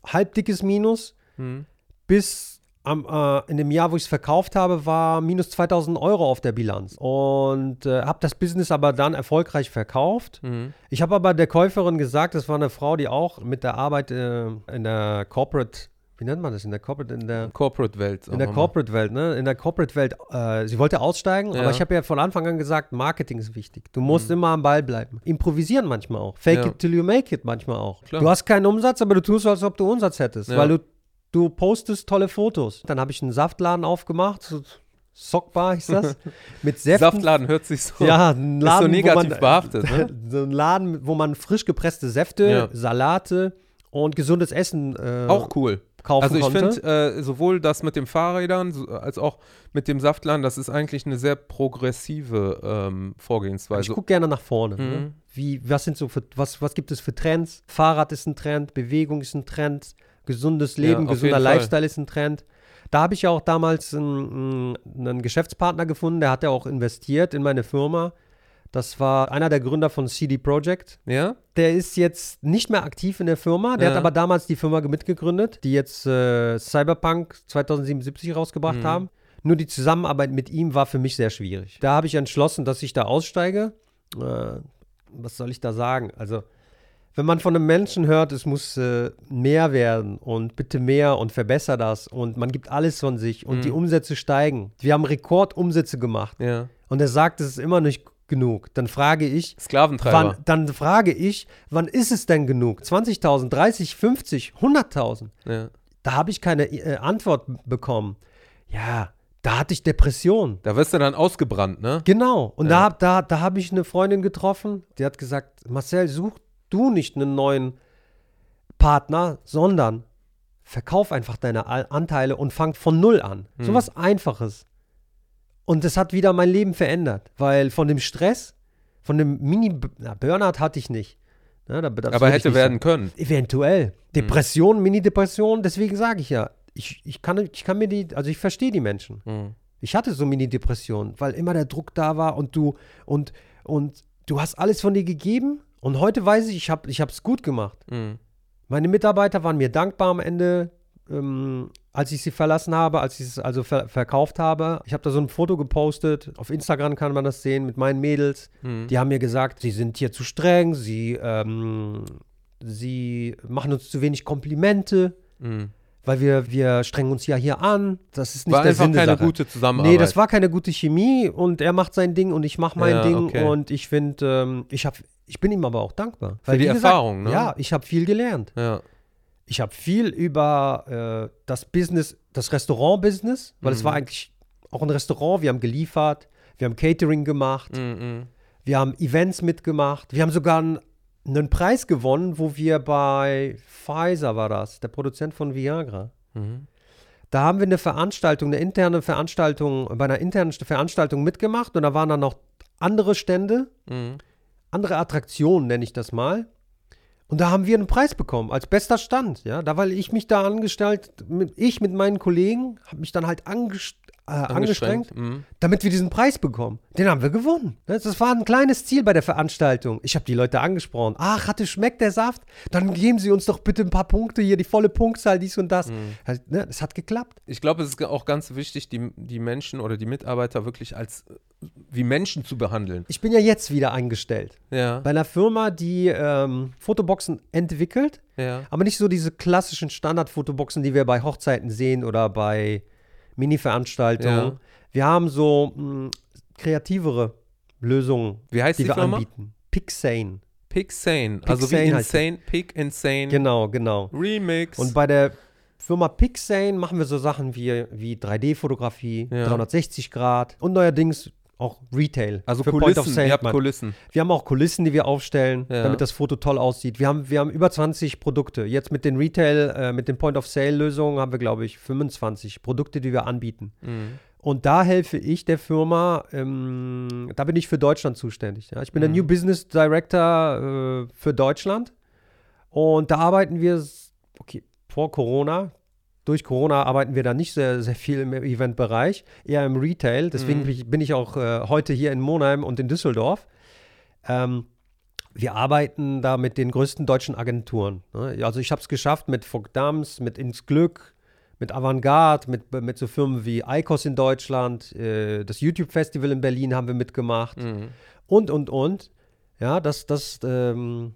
A: halbdickes Minus
B: Mhm.
A: bis am, äh, in dem Jahr, wo ich es verkauft habe, war minus 2000 Euro auf der Bilanz. Und äh, habe das Business aber dann erfolgreich verkauft.
B: Mhm.
A: Ich habe aber der Käuferin gesagt, das war eine Frau, die auch mit der Arbeit äh, in der Corporate, wie nennt man das, in der Corporate, in der
B: Corporate-Welt.
A: in der
B: mal.
A: Corporate-Welt, ne? In der Corporate-Welt, äh, sie wollte aussteigen,
B: Ja.
A: aber ich habe ja von Anfang an gesagt, Marketing ist wichtig. Du musst immer am Ball bleiben. Improvisieren manchmal auch. Fake
B: Ja.
A: it till you make it manchmal auch.
B: Klar.
A: Du hast keinen Umsatz, aber du tust so, als ob du Umsatz hättest,
B: Ja.
A: weil du, du postest tolle Fotos. Dann habe ich einen Saftladen aufgemacht, so Sockbar hieß das, mit Säften.
B: Saftladen hört sich so.
A: Ja, ein
B: Ist so
A: Laden,
B: negativ
A: man,
B: behaftet, ne?
A: so ein Laden, wo man frisch gepresste Säfte. Salate und gesundes Essen äh,
B: Auch cool.
A: Kaufen
B: Also ich
A: konnte.
B: finde, äh, sowohl das mit den Fahrrädern so, als auch mit dem Saftladen, das ist eigentlich eine sehr progressive ähm,
A: Ich
B: Vorgehensweise.
A: gucke gerne nach vorne.
B: Mhm.
A: Ne? Wie, was sind so für, was, was gibt es für Trends? Fahrrad ist ein Trend, Bewegung ist ein Trend, gesundes Leben,
B: auf
A: gesunder. Lifestyle ist ein Trend. Da habe ich ja auch damals einen, einen Geschäftspartner gefunden, der hat ja auch investiert in meine Firma. Das war einer der Gründer von CD Projekt.
B: Ja?
A: Der ist jetzt nicht mehr aktiv in der Firma. Der
B: Ja.
A: hat aber damals die Firma mitgegründet, die jetzt äh, Cyberpunk 2077 rausgebracht
B: Mhm.
A: haben. Nur die Zusammenarbeit mit ihm war für mich sehr schwierig. Da habe ich entschlossen, dass ich da aussteige. Äh, was soll ich da sagen? Also, wenn man von einem Menschen hört, es muss äh, mehr werden und bitte mehr und verbessere das und man gibt alles von sich und
B: Mhm.
A: die Umsätze steigen. Wir haben Rekordumsätze gemacht
B: Ja.
A: und er sagt, es ist immer nicht genug. Dann frage ich,
B: Sklaventreiber.
A: Wann, dann frage ich, wann ist es denn genug? 20.000, 30, 50, 100.000?
B: Ja.
A: Da habe ich keine äh, Antwort bekommen. Ja, da hatte ich Depression.
B: Da wirst du dann ausgebrannt, ne?
A: Genau. Und
B: Ja.
A: da, da, da habe ich eine Freundin getroffen, die hat gesagt, Marcel, such du nicht einen neuen Partner, sondern verkauf einfach deine Anteile und fang von Null an.
B: Hm.
A: So was Einfaches. Und das hat wieder mein Leben verändert, weil von dem Stress, von dem Mini-Burnout hatte ich nicht. Ne, da-
B: Aber hätte werden können.
A: sagen. Eventuell. Depression, Mini-Depression, deswegen sage ich ja, ich, ich, kann, ich kann mir die, also ich verstehe die Menschen.
B: Mhm.
A: Ich hatte so Mini-Depressionen, weil immer der Druck da war und du und, und du hast alles von dir gegeben und heute weiß ich, ich habe es gut gemacht.
B: Mhm.
A: Meine Mitarbeiter waren mir dankbar am Ende, ähm, als ich sie verlassen habe, als ich es also ver verkauft habe. Ich habe da so ein Foto gepostet. Auf Instagram kann man das sehen mit meinen Mädels.
B: Mhm.
A: Die haben mir gesagt, sie sind hier zu streng, sie, ähm, sie machen uns zu wenig Komplimente.
B: Mhm.
A: weil wir, wir strengen uns ja hier an. Das ist nicht
B: War
A: der
B: einfach
A: Sinn
B: keine
A: Sache.
B: gute Zusammenarbeit.
A: Nee, das war keine gute Chemie und er macht sein Ding und ich mache mein
B: Ja,
A: Ding
B: okay.
A: und ich finde, ähm, ich habe, ich bin ihm aber auch dankbar.
B: Für die
A: gesagt,
B: Erfahrung, ne?
A: Ja, ich habe viel gelernt.
B: Ja.
A: Ich habe viel über äh, das Business, das Restaurant-Business, weil es
B: Mhm.
A: war eigentlich auch ein Restaurant. Wir haben geliefert, wir haben Catering gemacht,
B: Mhm.
A: wir haben Events mitgemacht, wir haben sogar einen, einen Preis gewonnen, wo wir bei Pfizer war das, der Produzent von Viagra.
B: Mhm.
A: Da haben wir eine Veranstaltung, eine interne Veranstaltung, bei einer internen Veranstaltung mitgemacht und da waren dann noch andere Stände,
B: Mhm.
A: andere Attraktionen, nenne ich das mal. Und da haben wir einen Preis bekommen, als bester Stand, ja. Da, weil ich mich da angestellt, ich mit meinen Kollegen, habe mich dann halt angest, äh, angestrengt,
B: Mhm.
A: damit wir diesen Preis bekommen. Den haben wir gewonnen. Das das war ein kleines Ziel bei der Veranstaltung. Ich habe die Leute angesprochen. Ach, hatte schmeckt der Saft? Dann geben Sie uns doch bitte ein paar Punkte hier, die volle Punktzahl, dies und das. Also, ne, das hat geklappt.
B: Ich glaube, es ist auch ganz wichtig, die, die Menschen oder die Mitarbeiter wirklich als wie Menschen zu behandeln.
A: Ich bin ja jetzt wieder eingestellt.
B: Ja.
A: Bei einer Firma, die ähm, Fotoboxen entwickelt,
B: Ja.
A: aber nicht so diese klassischen Standard-Fotoboxen, die wir bei Hochzeiten sehen oder bei Mini-Veranstaltungen.
B: Ja.
A: Wir haben so mh, kreativere Lösungen,
B: Wie heißt
A: die,
B: die,
A: wir
B: Firma?
A: anbieten. Pixane.
B: Pixane. Also wie
A: Pixane heißt
B: Insane, Pig Insane
A: Genau, genau.
B: Remix.
A: Und bei der Firma Pixane machen wir so Sachen wie, wie 3D-Fotografie,
B: Ja.
A: 360 Grad und neuerdings auch Retail.
B: also
A: für Point of Sale.
B: ihr habt
A: Man-
B: Kulissen.
A: Wir haben auch Kulissen, die wir aufstellen,
B: Ja.
A: damit das Foto toll aussieht. Wir haben, wir haben über 20 Produkte. Jetzt mit den Retail, äh, mit den Point-of-Sale-Lösungen haben wir, glaube ich, 25 Produkte, die wir anbieten.
B: Mhm.
A: Und da helfe ich der Firma, ähm, da bin ich für Deutschland zuständig. Ja. Ich bin der
B: Mhm.
A: New Business Director äh, für Deutschland. Und da arbeiten wir, okay, vor Corona, durch Corona arbeiten wir da nicht sehr, sehr viel im Eventbereich, eher im Retail. Deswegen
B: Mhm.
A: bin ich- auch äh, heute hier in Monheim und in Düsseldorf. Ähm, wir arbeiten da mit den größten deutschen Agenturen. Ne? Also ich habe es geschafft mit Vogt Dams, mit Ins Glück, mit Avantgarde, mit, mit so Firmen wie ICOS in Deutschland, äh, das YouTube-Festival in Berlin haben wir mitgemacht
B: Mhm.
A: und, und, und. Ja, das, das, ähm,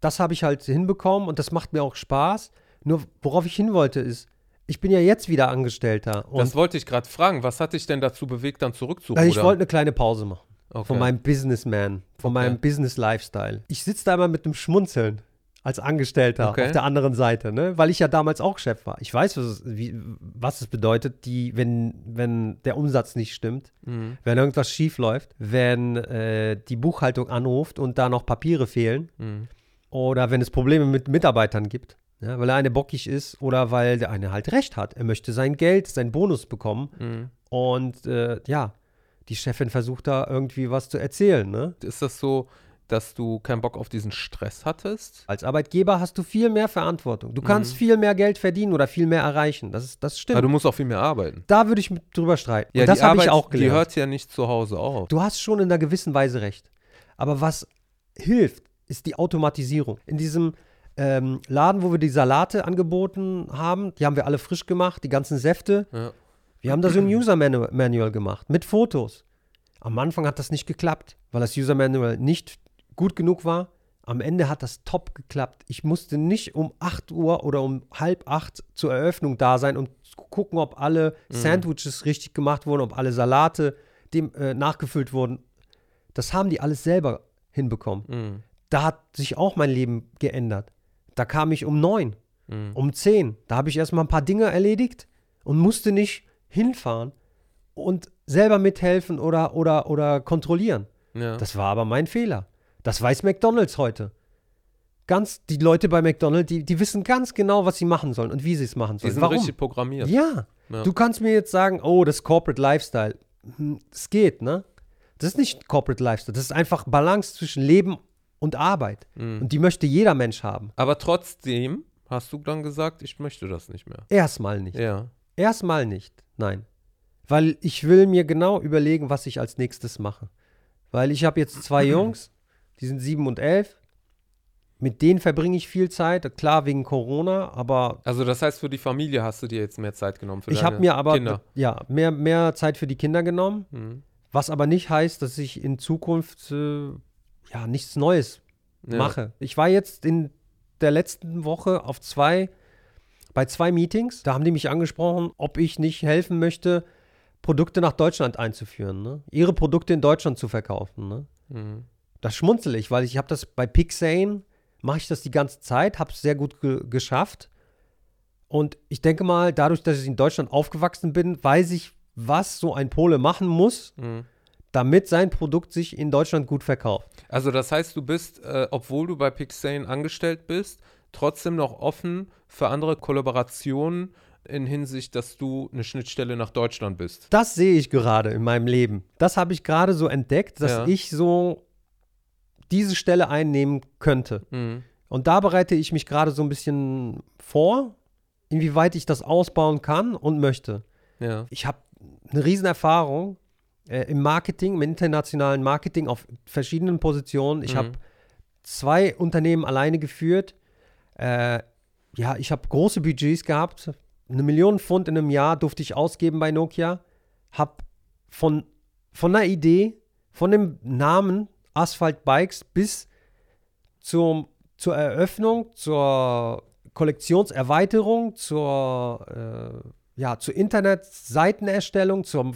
A: das habe ich halt hinbekommen und das macht mir auch Spaß. Nur worauf ich hin wollte ist, ich bin ja jetzt wieder Angestellter. Und
B: Das wollte ich gerade fragen. Was hat dich denn dazu bewegt, dann zurückzurudern?
A: also ich wollte eine kleine Pause machen.
B: okay.
A: Von meinem Businessman, von
B: Okay.
A: meinem Business-Lifestyle. Ich sitze da immer mit einem Schmunzeln als Angestellter
B: Okay.
A: auf der anderen Seite, ne? weil ich ja damals auch Chef war. Ich weiß, was es, wie, was es bedeutet, die, wenn, wenn der Umsatz nicht stimmt,
B: Mhm.
A: wenn irgendwas schief läuft, wenn äh, die Buchhaltung anruft und da noch Papiere fehlen
B: Mhm.
A: oder wenn es Probleme mit Mitarbeitern gibt, ja, weil der eine bockig ist oder weil der eine halt recht hat. Er möchte sein Geld, seinen Bonus bekommen
B: Mhm.
A: und äh, ja, die Chefin versucht da irgendwie was zu erzählen, ne?
B: Ist das so, dass du keinen Bock auf diesen Stress hattest?
A: Als Arbeitgeber hast du viel mehr Verantwortung. Du
B: Mhm.
A: kannst viel mehr Geld verdienen oder viel mehr erreichen. Das, ist, das stimmt.
B: Aber du musst auch viel mehr arbeiten.
A: da würde ich mit drüber streiten.
B: Ja,
A: Und das
B: die
A: habe ich auch
B: Die
A: gelernt.
B: hört ja nicht zu Hause auf.
A: Du hast schon in einer gewissen Weise recht. Aber was hilft, ist die Automatisierung. In diesem ähm, Laden, wo wir die Salate angeboten haben, die haben wir alle frisch gemacht, die ganzen Säfte.
B: Ja.
A: Wir haben da so ein User Manu Manual gemacht mit Fotos. Am Anfang hat das nicht geklappt, weil das User Manual nicht gut genug war. Am Ende hat das top geklappt. Ich musste nicht um 8 Uhr oder um halb 8 zur Eröffnung da sein und gucken, ob alle Sandwiches richtig gemacht wurden, ob alle Salate dem, äh, nachgefüllt wurden. Das haben die alles selber hinbekommen.
B: Mhm.
A: Da hat sich auch mein Leben geändert. Da kam ich um 9,
B: Mhm.
A: um 10. Da habe ich erstmal ein paar Dinge erledigt und musste nicht hinfahren und selber mithelfen oder, oder, oder kontrollieren.
B: Ja.
A: Das war aber mein Fehler. Das weiß McDonalds heute. Ganz, die Leute bei McDonalds, die, die wissen ganz genau, was sie machen sollen und wie sie es machen
B: die
A: sollen.
B: sind
A: Warum?
B: richtig programmiert.
A: Ja.
B: Ja.
A: Du kannst mir jetzt sagen, oh, das Corporate Lifestyle. Hm, Es geht, ne? Das ist nicht Corporate Lifestyle. Das ist einfach Balance zwischen Leben und Arbeit.
B: Mhm.
A: Und die möchte jeder Mensch haben.
B: Aber trotzdem hast du dann gesagt, ich möchte das nicht mehr.
A: Erstmal nicht.
B: Ja.
A: Erstmal nicht. Nein. Weil ich will mir genau überlegen, was ich als nächstes mache. Weil ich habe jetzt zwei Jungs, die sind sieben und elf. Mit denen verbringe ich viel Zeit. Klar, wegen Corona, aber
B: Also das heißt, für die Familie hast du dir jetzt mehr Zeit genommen. Für
A: ich habe mir aber
B: Kinder.
A: ja, mehr, mehr Zeit für die Kinder genommen.
B: Mhm.
A: Was aber nicht heißt, dass ich in Zukunft äh, ja nichts Neues
B: Ja.
A: mache. Ich war jetzt in der letzten Woche auf zwei bei zwei Meetings. Da haben die mich angesprochen, ob ich nicht helfen möchte, Produkte nach Deutschland einzuführen, ne? ihre Produkte in Deutschland zu verkaufen. Ne?
B: Mhm.
A: Das schmunzel ich, weil ich habe das bei Pixane, mache ich das die ganze Zeit, habe es sehr gut ge geschafft. Und ich denke mal, dadurch, dass ich in Deutschland aufgewachsen bin, weiß ich, was so ein Pole machen muss,
B: Mhm.
A: Damit sein Produkt sich in Deutschland gut verkauft.
B: Also das heißt, du bist, äh, obwohl du bei Pixane angestellt bist, trotzdem noch offen für andere Kollaborationen in Hinsicht, dass du eine Schnittstelle nach Deutschland bist.
A: Das sehe ich gerade in meinem Leben. Das habe ich gerade so entdeckt, dass
B: Ja.
A: ich so diese Stelle einnehmen könnte.
B: Mhm.
A: Und da bereite ich mich gerade so ein bisschen vor, inwieweit ich das ausbauen kann und möchte.
B: Ja.
A: Ich habe eine Riesenerfahrung äh, im Marketing, im internationalen Marketing auf verschiedenen Positionen. Ich
B: Mhm.
A: habe zwei Unternehmen alleine geführt. Äh, ja, ich habe große Budgets gehabt. Eine Million Pfund in einem Jahr durfte ich ausgeben bei Nokia. Hab von, von einer Idee, von dem Namen Asphalt Bikes bis zum, zur Eröffnung, zur Kollektionserweiterung, zur, äh, ja, zur Internetseitenerstellung, zur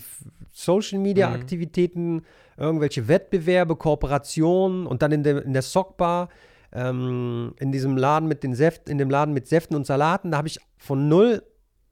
A: Social Media Aktivitäten, irgendwelche Wettbewerbe, Kooperationen und dann in der, in der Sockbar, ähm, in diesem Laden mit den Säften, in dem Laden mit Säften und Salaten, da habe ich von null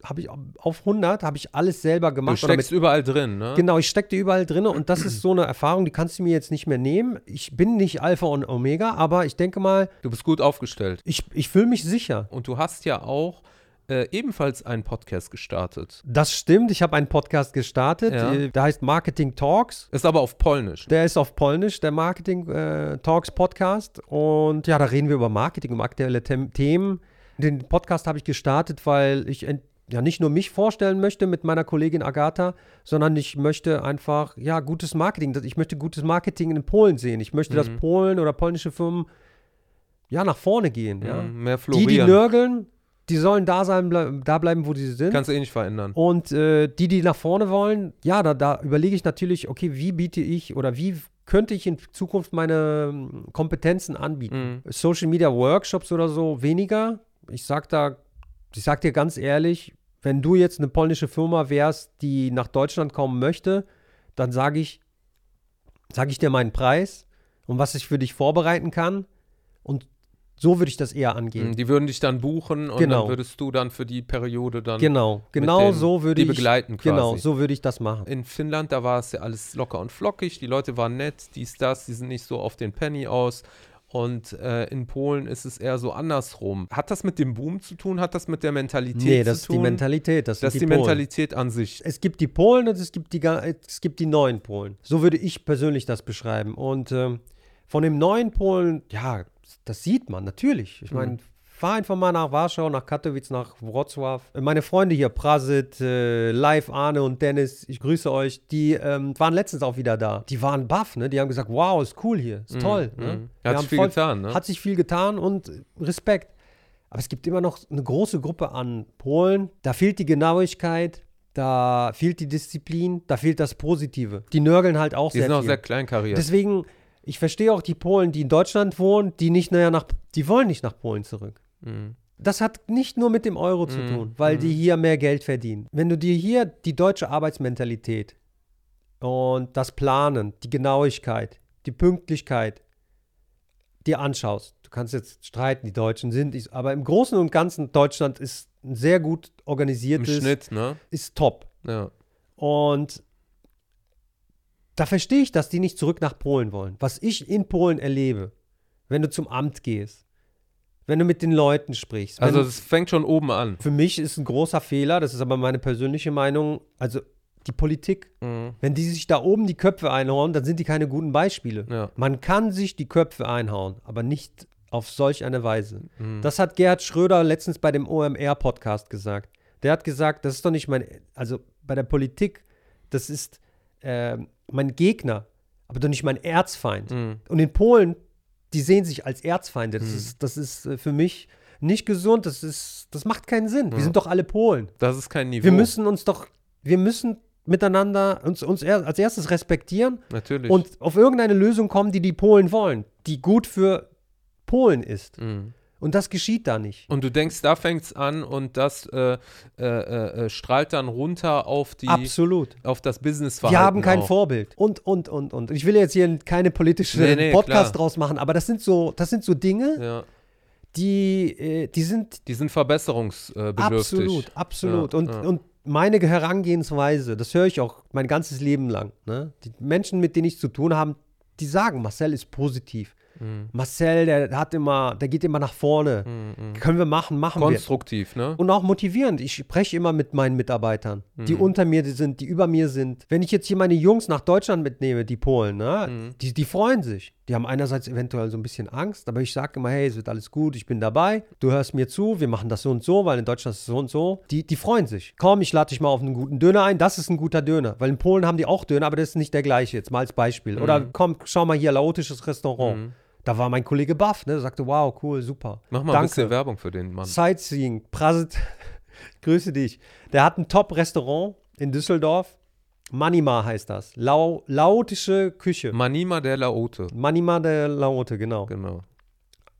A: habe ich auf 100 habe ich alles selber
B: Du
A: gemacht. oder
B: steckst überall drin, ne?
A: Genau, ich steckte überall drin und das ist so eine Erfahrung, die kannst du mir jetzt nicht mehr nehmen. Ich bin nicht Alpha und Omega, aber ich denke mal,
B: Du bist gut aufgestellt.
A: ich, ich fühle mich sicher.
B: Und du hast ja auch äh, ebenfalls einen Podcast gestartet.
A: Das stimmt, ich habe einen Podcast gestartet,
B: Ja.
A: äh, der heißt Marketing Talks.
B: Ist aber auf Polnisch.
A: Der ist auf Polnisch, der Marketing äh, Talks Podcast. Und ja, da reden wir über Marketing, um aktuelle Them Themen. Den Podcast habe ich gestartet, weil ich ja nicht nur mich vorstellen möchte mit meiner Kollegin Agatha, sondern ich möchte einfach, ja, gutes Marketing. Ich möchte gutes Marketing in Polen sehen. Ich möchte, dass
B: Mhm.
A: Polen oder polnische Firmen ja nach vorne gehen. Ja.
B: Mhm, Mehr
A: Die,
B: florieren.
A: die nörgeln, die sollen da sein, da bleiben, wo sie sind.
B: Kannst du eh nicht verändern.
A: Und äh, die, die nach vorne wollen, ja, da, da überlege ich natürlich, okay, wie biete ich oder wie könnte ich in Zukunft meine ähm, Kompetenzen anbieten?
B: Mhm.
A: Social Media Workshops oder so weniger. Ich sag da, ich sag dir ganz ehrlich, wenn du jetzt eine polnische Firma wärst, die nach Deutschland kommen möchte, dann sage ich, sage ich dir meinen Preis und was ich für dich vorbereiten kann. Und so würde ich das eher angehen.
B: Mhm, Die würden dich dann buchen und
A: Genau.
B: dann würdest du dann für die Periode dann
A: Genau, genau
B: denen
A: so würde
B: die
A: ich.
B: begleiten quasi.
A: Genau, so würde ich das machen.
B: In Finnland, da war es ja alles locker und flockig, die Leute waren nett, dies, das, die sind nicht so auf den Penny aus. Und äh, in Polen ist es eher so andersrum. Hat das mit dem Boom zu tun? Hat das mit der Mentalität
A: Nee,
B: zu
A: das ist
B: tun?
A: die Mentalität. Das,
B: Das ist die
A: Polen.
B: Mentalität an sich.
A: Es gibt die Polen und es gibt die, es gibt die neuen Polen. So würde ich persönlich das beschreiben. Und ähm, von dem neuen Polen, ja, das sieht man natürlich. Ich meine, fahr einfach mal nach Warschau, nach Katowice, nach Wrocław. Äh, Meine Freunde hier, Prasit, äh, Live, Arne und Dennis, ich grüße euch, die ähm, waren letztens auch wieder da. Die waren baff, ne? Die haben gesagt, wow, ist cool hier, ist toll. Ne?
B: mhm.
A: Wir
B: Hat sich viel
A: voll-
B: getan, ne?
A: Hat sich viel getan und Respekt. Aber es gibt immer noch eine große Gruppe an Polen. Da fehlt die Genauigkeit, da fehlt die Disziplin, da fehlt das Positive. Die nörgeln halt auch
B: Die
A: sehr
B: sind auch sehr kleinkariert.
A: Deswegen, ich verstehe auch die Polen, die in Deutschland wohnen, die nicht naja, nach, die wollen nicht nach Polen zurück.
B: Mhm.
A: Das hat nicht nur mit dem Euro zu
B: Mhm,
A: tun, weil die hier mehr Geld verdienen. Wenn du dir hier die deutsche Arbeitsmentalität und das Planen, die Genauigkeit, die Pünktlichkeit dir anschaust, du kannst jetzt streiten, die Deutschen sind, ich- aber im Großen und Ganzen Deutschland ist ein sehr gut
B: Im
A: organisiertes,
B: Schnitt, ne?
A: ist top.
B: Ja.
A: Und da verstehe ich, dass die nicht zurück nach Polen wollen. Was ich in Polen erlebe, wenn du zum Amt gehst, wenn du mit den Leuten sprichst.
B: Also es fängt schon oben an.
A: für mich ist ein großer Fehler, das ist aber meine persönliche Meinung, also die Politik,
B: Mhm.
A: wenn die sich da oben die Köpfe einhauen, dann sind die keine guten Beispiele.
B: Ja.
A: Man kann sich die Köpfe einhauen, aber nicht auf solch eine Weise.
B: Mhm.
A: Das hat Gerhard Schröder letztens bei dem OMR-Podcast gesagt. Der hat gesagt, das ist doch nicht mein, also bei der Politik, das ist ähm, mein Gegner, aber doch nicht mein Erzfeind.
B: Mhm.
A: Und in Polen, die sehen sich als Erzfeinde. Das
B: Mhm.
A: ist, das ist äh, für mich nicht gesund. Das ist, das macht keinen Sinn. Wir sind doch alle Polen.
B: Das ist kein Niveau.
A: Wir müssen uns doch, wir müssen miteinander uns, uns er, als erstes respektieren
B: Natürlich.
A: und auf irgendeine Lösung kommen, die die Polen wollen, die gut für Polen ist.
B: Mhm.
A: Und das geschieht da nicht.
B: Und du denkst, da fängt es an und das äh, äh, äh, strahlt dann runter auf die
A: Absolut.
B: auf das
A: Wir
B: Businessverhalten.
A: haben kein
B: auch.
A: Vorbild. Und, und, und, und. Ich will jetzt hier keine politische
B: Nee, nee,
A: Podcast
B: klar.
A: draus machen, aber das sind so, das sind so Dinge,
B: Ja,
A: die, äh, die sind
B: die sind verbesserungsbedürftig.
A: absolut, absolut.
B: Ja,
A: und,
B: ja.
A: und meine Herangehensweise, das höre ich auch mein ganzes Leben lang. Ne? Die Menschen, mit denen ich zu tun habe, die sagen, Marcel ist positiv.
B: Mhm.
A: Marcel, der hat immer, der geht immer nach vorne.
B: Mhm,
A: Können wir machen, machen wir.
B: Konstruktiv, ne?
A: Und auch motivierend. Ich spreche immer mit meinen Mitarbeitern,
B: Mhm.
A: die unter mir sind, die über mir sind. Wenn ich jetzt hier meine Jungs nach Deutschland mitnehme, die Polen, ne,
B: Mhm.
A: die, die freuen sich. Die haben einerseits eventuell so ein bisschen Angst, aber ich sage immer, hey, es wird alles gut, ich bin dabei, du hörst mir zu, wir machen das so und so, weil in Deutschland ist es so und so. Die, die freuen sich. Komm, ich lade dich mal auf einen guten Döner ein, das ist ein guter Döner. Weil in Polen haben die auch Döner, aber das ist nicht der gleiche, jetzt mal als Beispiel. Oder komm, schau mal hier, laotisches Restaurant. Da war mein Kollege Buff, ne, sagte, wow, cool, super.
B: Mach mal ein
A: Danke.
B: bisschen Werbung für den Mann.
A: Sightseeing, Prasit, grüße dich. Der hat ein Top-Restaurant in Düsseldorf. Manima heißt das. Lau, laotische Küche.
B: Manima der Laote.
A: Manima der Laote, genau.
B: Genau.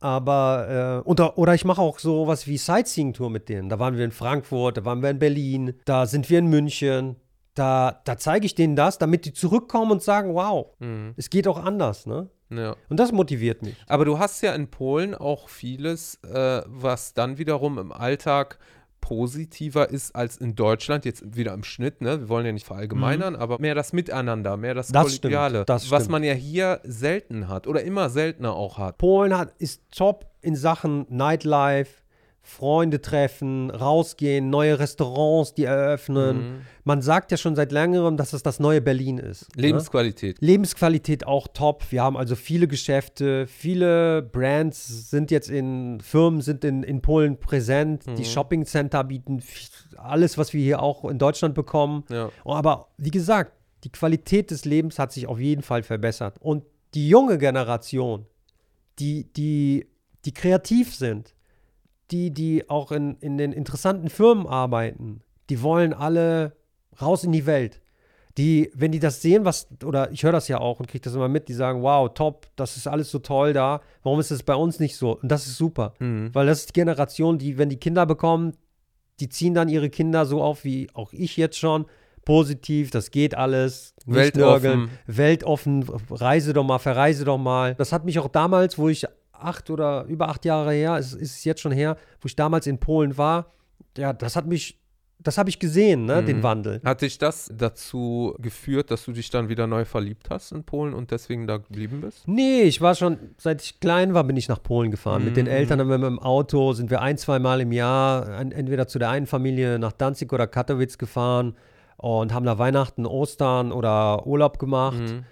A: Aber, äh, oder, oder ich mache auch sowas wie Sightseeing-Tour mit denen. Da waren wir in Frankfurt, da waren wir in Berlin, da sind wir in München. Da, da zeige ich denen das, damit die zurückkommen und sagen, wow,
B: Mhm.
A: es geht auch anders, ne?
B: Ja.
A: Und das motiviert mich.
B: Aber du hast ja in Polen auch vieles, äh, was dann wiederum im Alltag positiver ist als in Deutschland, jetzt wieder im Schnitt, ne? Wir wollen ja nicht verallgemeinern, aber mehr das Miteinander, mehr das,
A: Mhm. Das stimmt,
B: Kollegiale,
A: das
B: was
A: stimmt.
B: man ja hier selten hat oder immer seltener auch hat.
A: Polen hat, ist top in Sachen Nightlife, Freunde treffen, rausgehen, neue Restaurants, die eröffnen.
B: Mhm.
A: Man sagt ja schon seit längerem, dass es das neue Berlin ist. Ne?
B: Lebensqualität.
A: Lebensqualität auch top. Wir haben also viele Geschäfte, viele Brands sind jetzt in, Firmen sind in, in Polen präsent. Die Shoppingcenter bieten alles, was wir hier auch in Deutschland bekommen.
B: Ja.
A: Aber wie gesagt, die Qualität des Lebens hat sich auf jeden Fall verbessert. Und die junge Generation, die, die, die kreativ sind, die, die auch in, in den interessanten Firmen arbeiten, die wollen alle raus in die Welt. Die, wenn die das sehen, was, oder ich höre das ja auch und kriege das immer mit, die sagen, wow, top, das ist alles so toll da, warum ist das bei uns nicht so? Und das ist super,
B: Mhm.
A: weil das ist die Generation, die, wenn die Kinder bekommen, die ziehen dann ihre Kinder so auf, wie auch ich jetzt schon, positiv, das geht alles, nicht
B: Weltoffen.
A: nörgeln, weltoffen, reise doch mal, verreise doch mal. Das hat mich auch damals, wo ich acht oder über acht Jahre her, ist, ist es jetzt schon her, wo ich damals in Polen war, ja, das hat mich, das habe ich gesehen, ne, den
B: Mhm.
A: Wandel.
B: Hat dich das dazu geführt, dass du dich dann wieder neu verliebt hast in Polen und deswegen da geblieben bist?
A: Nee, ich war schon, seit ich klein war, bin ich nach Polen gefahren. Mit den
B: Mhm.
A: Eltern haben wir mit dem Auto, sind wir ein, zwei Mal im Jahr entweder zu der einen Familie nach Danzig oder Katowice gefahren und haben da Weihnachten, Ostern oder Urlaub gemacht.
B: Mhm.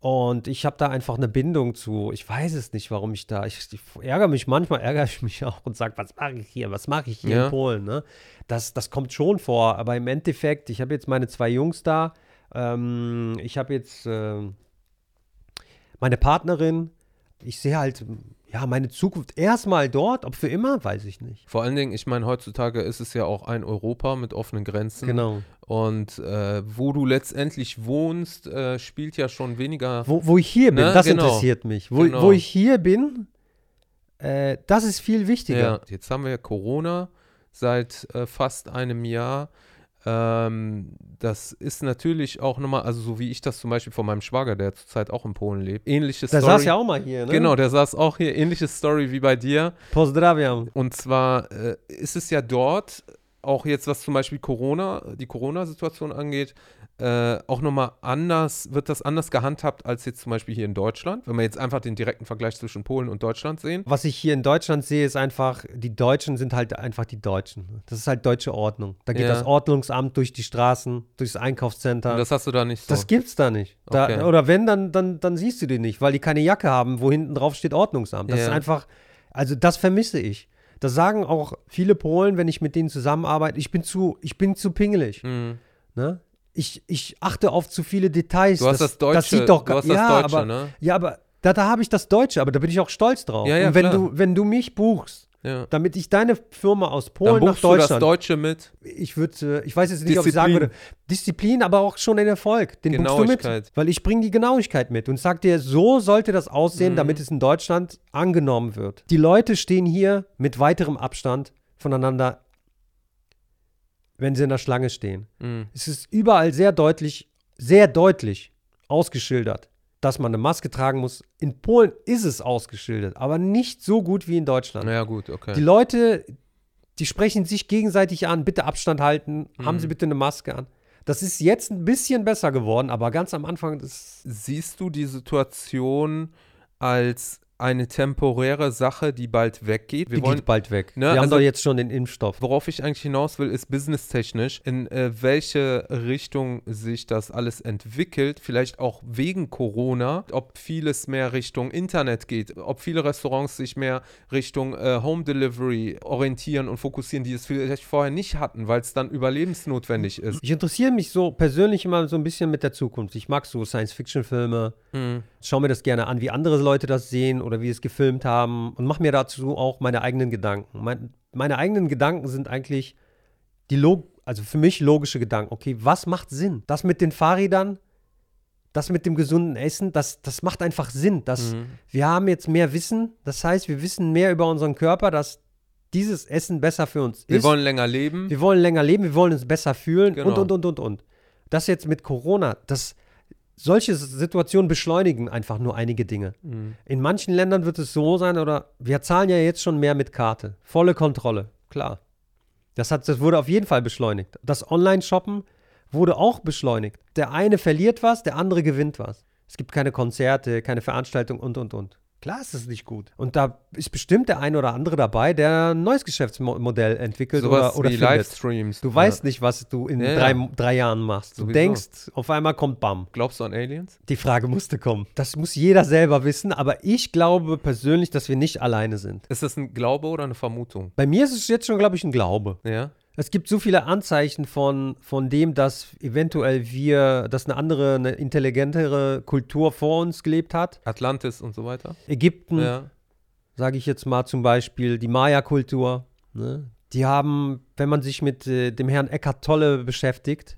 A: Und ich habe da einfach eine Bindung zu. Ich weiß es nicht, warum ich da. Ich, ich ärgere mich manchmal, ärgere ich mich auch und sage, was mache ich hier? Was mache ich hier
B: Ja.
A: in Polen? Ne? Das, das kommt schon vor. Aber im Endeffekt, ich habe jetzt meine zwei Jungs da. Ähm, ich habe jetzt ähm, meine Partnerin. Ich sehe halt, ja, meine Zukunft erstmal dort. Ob für immer, weiß ich nicht.
B: Vor allen Dingen, ich meine, heutzutage ist es ja auch ein Europa mit offenen Grenzen.
A: Genau.
B: Und äh, wo du letztendlich wohnst, äh, spielt ja schon weniger.
A: Wo, wo ich hier bin,
B: Ne,
A: das
B: genau.
A: interessiert mich. Wo,
B: Genau.
A: wo ich hier bin, äh, das ist viel wichtiger.
B: Ja, jetzt haben wir ja Corona seit äh, fast einem Jahr. Ähm, das ist natürlich auch nochmal, also so wie ich das zum Beispiel von meinem Schwager, der zurzeit auch in Polen lebt. Ähnliche
A: Der
B: Story.
A: saß ja auch mal hier, ne?
B: Genau, der saß auch hier. Ähnliche Story wie bei dir.
A: Pozdrawiam.
B: Und zwar äh, ist es ja dort, auch jetzt was zum Beispiel Corona, die Corona-Situation angeht, äh, auch nochmal anders, wird das anders gehandhabt als jetzt zum Beispiel hier in Deutschland, wenn wir jetzt einfach den direkten Vergleich zwischen Polen und Deutschland sehen.
A: Was ich hier in Deutschland sehe, ist einfach, die Deutschen sind halt einfach die Deutschen. Das ist halt deutsche Ordnung. Da geht
B: Ja.
A: das Ordnungsamt durch die Straßen, durchs Einkaufscenter.
B: Und das hast du da nicht so.
A: Das gibt's da nicht. Da,
B: Okay.
A: Oder wenn, dann, dann, dann siehst du die nicht, weil die keine Jacke haben, wo hinten drauf steht Ordnungsamt. Das
B: Ja.
A: ist einfach, also das vermisse ich. Das sagen auch viele Polen, wenn ich mit denen zusammenarbeite, ich bin zu, ich bin zu pingelig.
B: Mhm.
A: Ne? Ich, ich achte auf zu viele Details.
B: Du hast das, Deutsche,
A: das sieht doch
B: du hast
A: ja,
B: das Deutsche,
A: aber,
B: ne?
A: Ja, aber da, da habe ich das Deutsche, aber da bin ich auch stolz drauf.
B: Ja, ja,
A: Und wenn
B: klar.
A: du, wenn du mich buchst
B: Ja.
A: damit ich deine Firma aus Polen nach
B: buchst du das
A: Deutschland.
B: Deutsche mit.
A: ich würde, ich weiß jetzt nicht, ob ich sagen
B: Disziplin.
A: würde, Disziplin, aber auch schon den Erfolg. Den buchst du mit,
B: Genauigkeit.
A: weil ich bringe die Genauigkeit mit und sag dir, so sollte das aussehen,
B: Mhm.
A: damit es in Deutschland angenommen wird. Die Leute stehen hier mit weiterem Abstand voneinander, wenn sie in der Schlange stehen.
B: Mhm.
A: Es ist überall sehr deutlich, sehr deutlich ausgeschildert, dass man eine Maske tragen muss. In Polen ist es ausgeschildert, aber nicht so gut wie in Deutschland.
B: Ja, gut, okay.
A: Die Leute, die sprechen sich gegenseitig an, bitte Abstand halten, haben
B: Mhm.
A: Sie bitte eine Maske an. Das ist jetzt ein bisschen besser geworden, aber ganz am Anfang, das,
B: Siehst du die Situation als eine temporäre Sache, die bald weggeht? Wir
A: die
B: wollen,
A: geht bald weg.
B: Ne,
A: Wir haben
B: also-
A: doch jetzt schon den Impfstoff.
B: Worauf ich eigentlich hinaus will, ist businesstechnisch, in äh, welche Richtung sich das alles entwickelt, vielleicht auch wegen Corona, ob vieles mehr Richtung Internet geht, ob viele Restaurants sich mehr Richtung äh, Home Delivery orientieren und fokussieren, die es vielleicht vorher nicht hatten, weil es dann überlebensnotwendig ist.
A: Ich interessiere mich so persönlich immer so ein bisschen mit der Zukunft. Ich mag so Science-Fiction-Filme,
B: Mhm.
A: schaue mir das gerne an, wie andere Leute das sehen oder wie es gefilmt haben und mache mir dazu auch meine eigenen Gedanken. Mein, meine eigenen Gedanken sind eigentlich die Log also für mich logische Gedanken. Okay, was macht Sinn? Das mit den Fahrrädern, das mit dem gesunden Essen, das, das macht einfach Sinn. Das,
B: Mhm.
A: Wir haben jetzt mehr Wissen, das heißt, wir wissen mehr über unseren Körper, dass dieses Essen besser für uns
B: Wir
A: ist.
B: wollen länger leben.
A: Wir wollen länger leben, wir wollen uns besser fühlen
B: Genau.
A: und, und, und, und, und. Das jetzt mit Corona, das, solche Situationen beschleunigen einfach nur einige Dinge.
B: Mhm.
A: In manchen Ländern wird es so sein, oder wir zahlen ja jetzt schon mehr mit Karte. Volle Kontrolle, klar. Das, hat, das wurde auf jeden Fall beschleunigt. Das Online-Shoppen wurde auch beschleunigt. Der eine verliert was, der andere gewinnt was. Es gibt keine Konzerte, keine Veranstaltungen und, und, und. Klar ist es nicht gut. Und da ist bestimmt der eine oder andere dabei, der ein neues Geschäftsmodell entwickelt
B: Sowas
A: oder, oder
B: wie
A: findet.
B: Livestreams.
A: Du weißt nicht, was du in
B: Ja,
A: drei,
B: ja.
A: drei Jahren machst. Du
B: Sowieso.
A: denkst, auf einmal kommt BAM.
B: Glaubst du an Aliens?
A: Die Frage musste kommen. Das muss jeder selber wissen, aber ich glaube persönlich, dass wir nicht alleine sind.
B: Ist das ein Glaube oder eine Vermutung?
A: Bei mir ist es jetzt schon, glaube ich, ein Glaube.
B: Ja.
A: Es gibt so viele Anzeichen von, von dem, dass eventuell wir, dass eine andere, eine intelligentere Kultur vor uns gelebt hat.
B: Atlantis und so weiter?
A: Ägypten,
B: Ja.
A: sage ich jetzt mal zum Beispiel, die Maya-Kultur. Ne? Die haben, wenn man sich mit äh, dem Herrn Eckhart Tolle beschäftigt,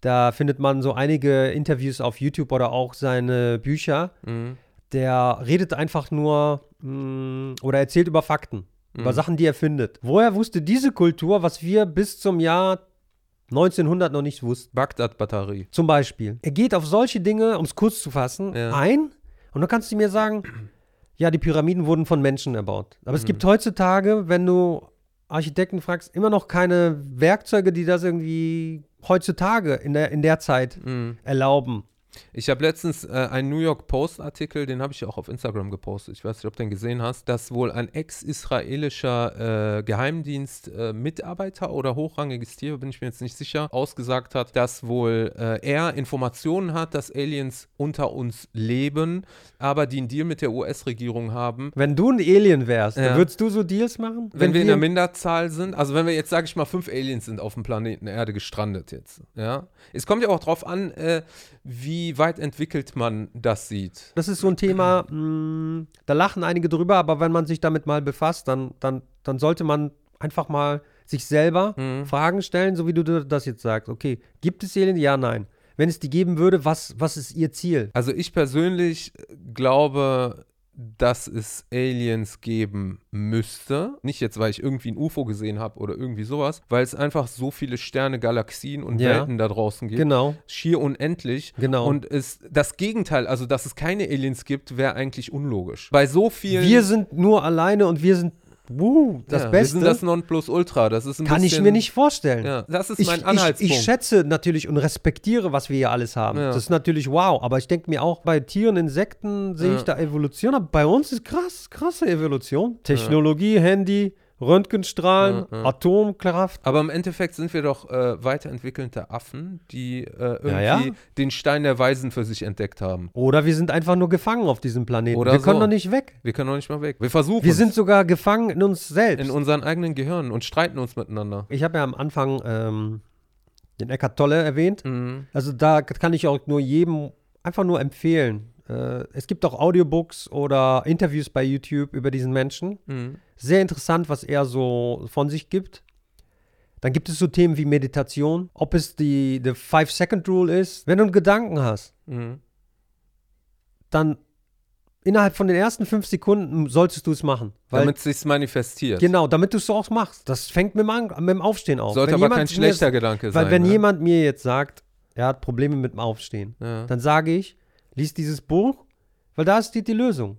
A: da findet man so einige Interviews auf YouTube oder auch seine Bücher.
B: Mhm.
A: Der redet einfach nur mh, oder erzählt über Fakten, über
B: Mhm.
A: Sachen, die er findet. Woher wusste diese Kultur, was wir bis zum Jahr 1900 noch nicht wussten?
B: Bagdad-Batterie.
A: Zum Beispiel. Er geht auf solche Dinge, um es kurz zu fassen,
B: Ja.
A: ein und dann kannst du mir sagen, ja, die Pyramiden wurden von Menschen erbaut. Aber es
B: Mhm.
A: gibt heutzutage, wenn du Architekten fragst, immer noch keine Werkzeuge, die das irgendwie heutzutage in der, in der Zeit
B: Mhm.
A: erlauben.
B: Ich habe letztens äh, einen New York Post-Artikel, den habe ich auch auf Instagram gepostet. Ich weiß nicht, ob du den gesehen hast, dass wohl ein ex-israelischer äh, Geheimdienst-Mitarbeiter oder hochrangiges Tier, bin ich mir jetzt nicht sicher, ausgesagt hat, dass wohl äh, er Informationen hat, dass Aliens unter uns leben, aber die einen Deal mit der US-Regierung haben.
A: Wenn du ein Alien wärst,
B: Ja.
A: würdest du so Deals machen?
B: Wenn, wir in der Minderzahl sind, also wenn wir jetzt, sage ich mal, fünf Aliens sind auf dem Planeten Erde gestrandet jetzt, ja. Es kommt ja auch drauf an, äh, wie weit entwickelt man das sieht.
A: Das ist so ein Thema, mh, da lachen einige drüber, aber wenn man sich damit mal befasst, dann, dann, dann sollte man einfach mal sich selber
B: Mhm.
A: Fragen stellen, so wie du das jetzt sagst. Okay, gibt es Alien? Ja, nein. Wenn es die geben würde, was, was ist ihr Ziel?
B: Also ich persönlich glaube, dass es Aliens geben müsste. Nicht jetzt, weil ich irgendwie ein UFO gesehen habe oder irgendwie sowas, weil es einfach so viele Sterne, Galaxien und
A: Ja.
B: Welten da draußen gibt.
A: Genau,
B: Schier unendlich.
A: genau.
B: Und es, das Gegenteil, also dass es keine Aliens gibt, wäre eigentlich unlogisch. Bei so vielen.
A: wir sind nur alleine und wir sind, wuh, das
B: ja, Wir
A: Beste.
B: sind das Nonplusultra. Das ist ein
A: kann
B: bisschen,
A: ich mir nicht vorstellen.
B: Ja, das ist
A: Ich,
B: mein
A: ich,
B: Anhaltspunkt.
A: ich schätze natürlich und respektiere, was wir hier alles haben.
B: Ja.
A: Das ist natürlich wow. Aber ich denke mir auch, bei Tieren, Insekten sehe ich da Evolution. Aber bei uns ist krass, krasse Evolution. Technologie, Handy, Röntgenstrahlen,
B: Ja.
A: Atomkraft.
B: Aber im Endeffekt sind wir doch äh, weiterentwickelte Affen, die äh, irgendwie
A: Ja, ja.
B: den Stein der Weisen für sich entdeckt haben.
A: Oder wir sind einfach nur gefangen auf diesem Planeten.
B: Oder
A: wir können
B: so.
A: doch nicht weg.
B: Wir können noch nicht mal weg. Wir versuchen
A: Wir sind sogar gefangen in uns selbst.
B: in unseren eigenen Gehirnen und streiten uns miteinander.
A: ich habe ja am Anfang ähm, den Eckart Tolle erwähnt.
B: Mhm.
A: Also da kann ich auch nur jedem einfach nur empfehlen. Äh, es gibt auch Audiobooks oder Interviews bei YouTube über diesen Menschen.
B: Mhm.
A: Sehr interessant, was er so von sich gibt. Dann gibt es so Themen wie Meditation, ob es die, die Five-Second-Rule ist. Wenn du einen Gedanken hast,
B: Mhm.
A: dann innerhalb von den ersten fünf Sekunden solltest du es machen.
B: Damit es sich manifestiert.
A: genau, damit du es auch machst. Das fängt mit dem, An mit dem Aufstehen auf.
B: Sollte
A: Wenn
B: aber kein
A: mir-
B: schlechter Gedanke sein.
A: Weil wenn
B: ne?
A: jemand mir jetzt sagt, er hat Probleme mit dem Aufstehen,
B: Ja.
A: dann sage ich, lies dieses Buch, weil da steht die Lösung.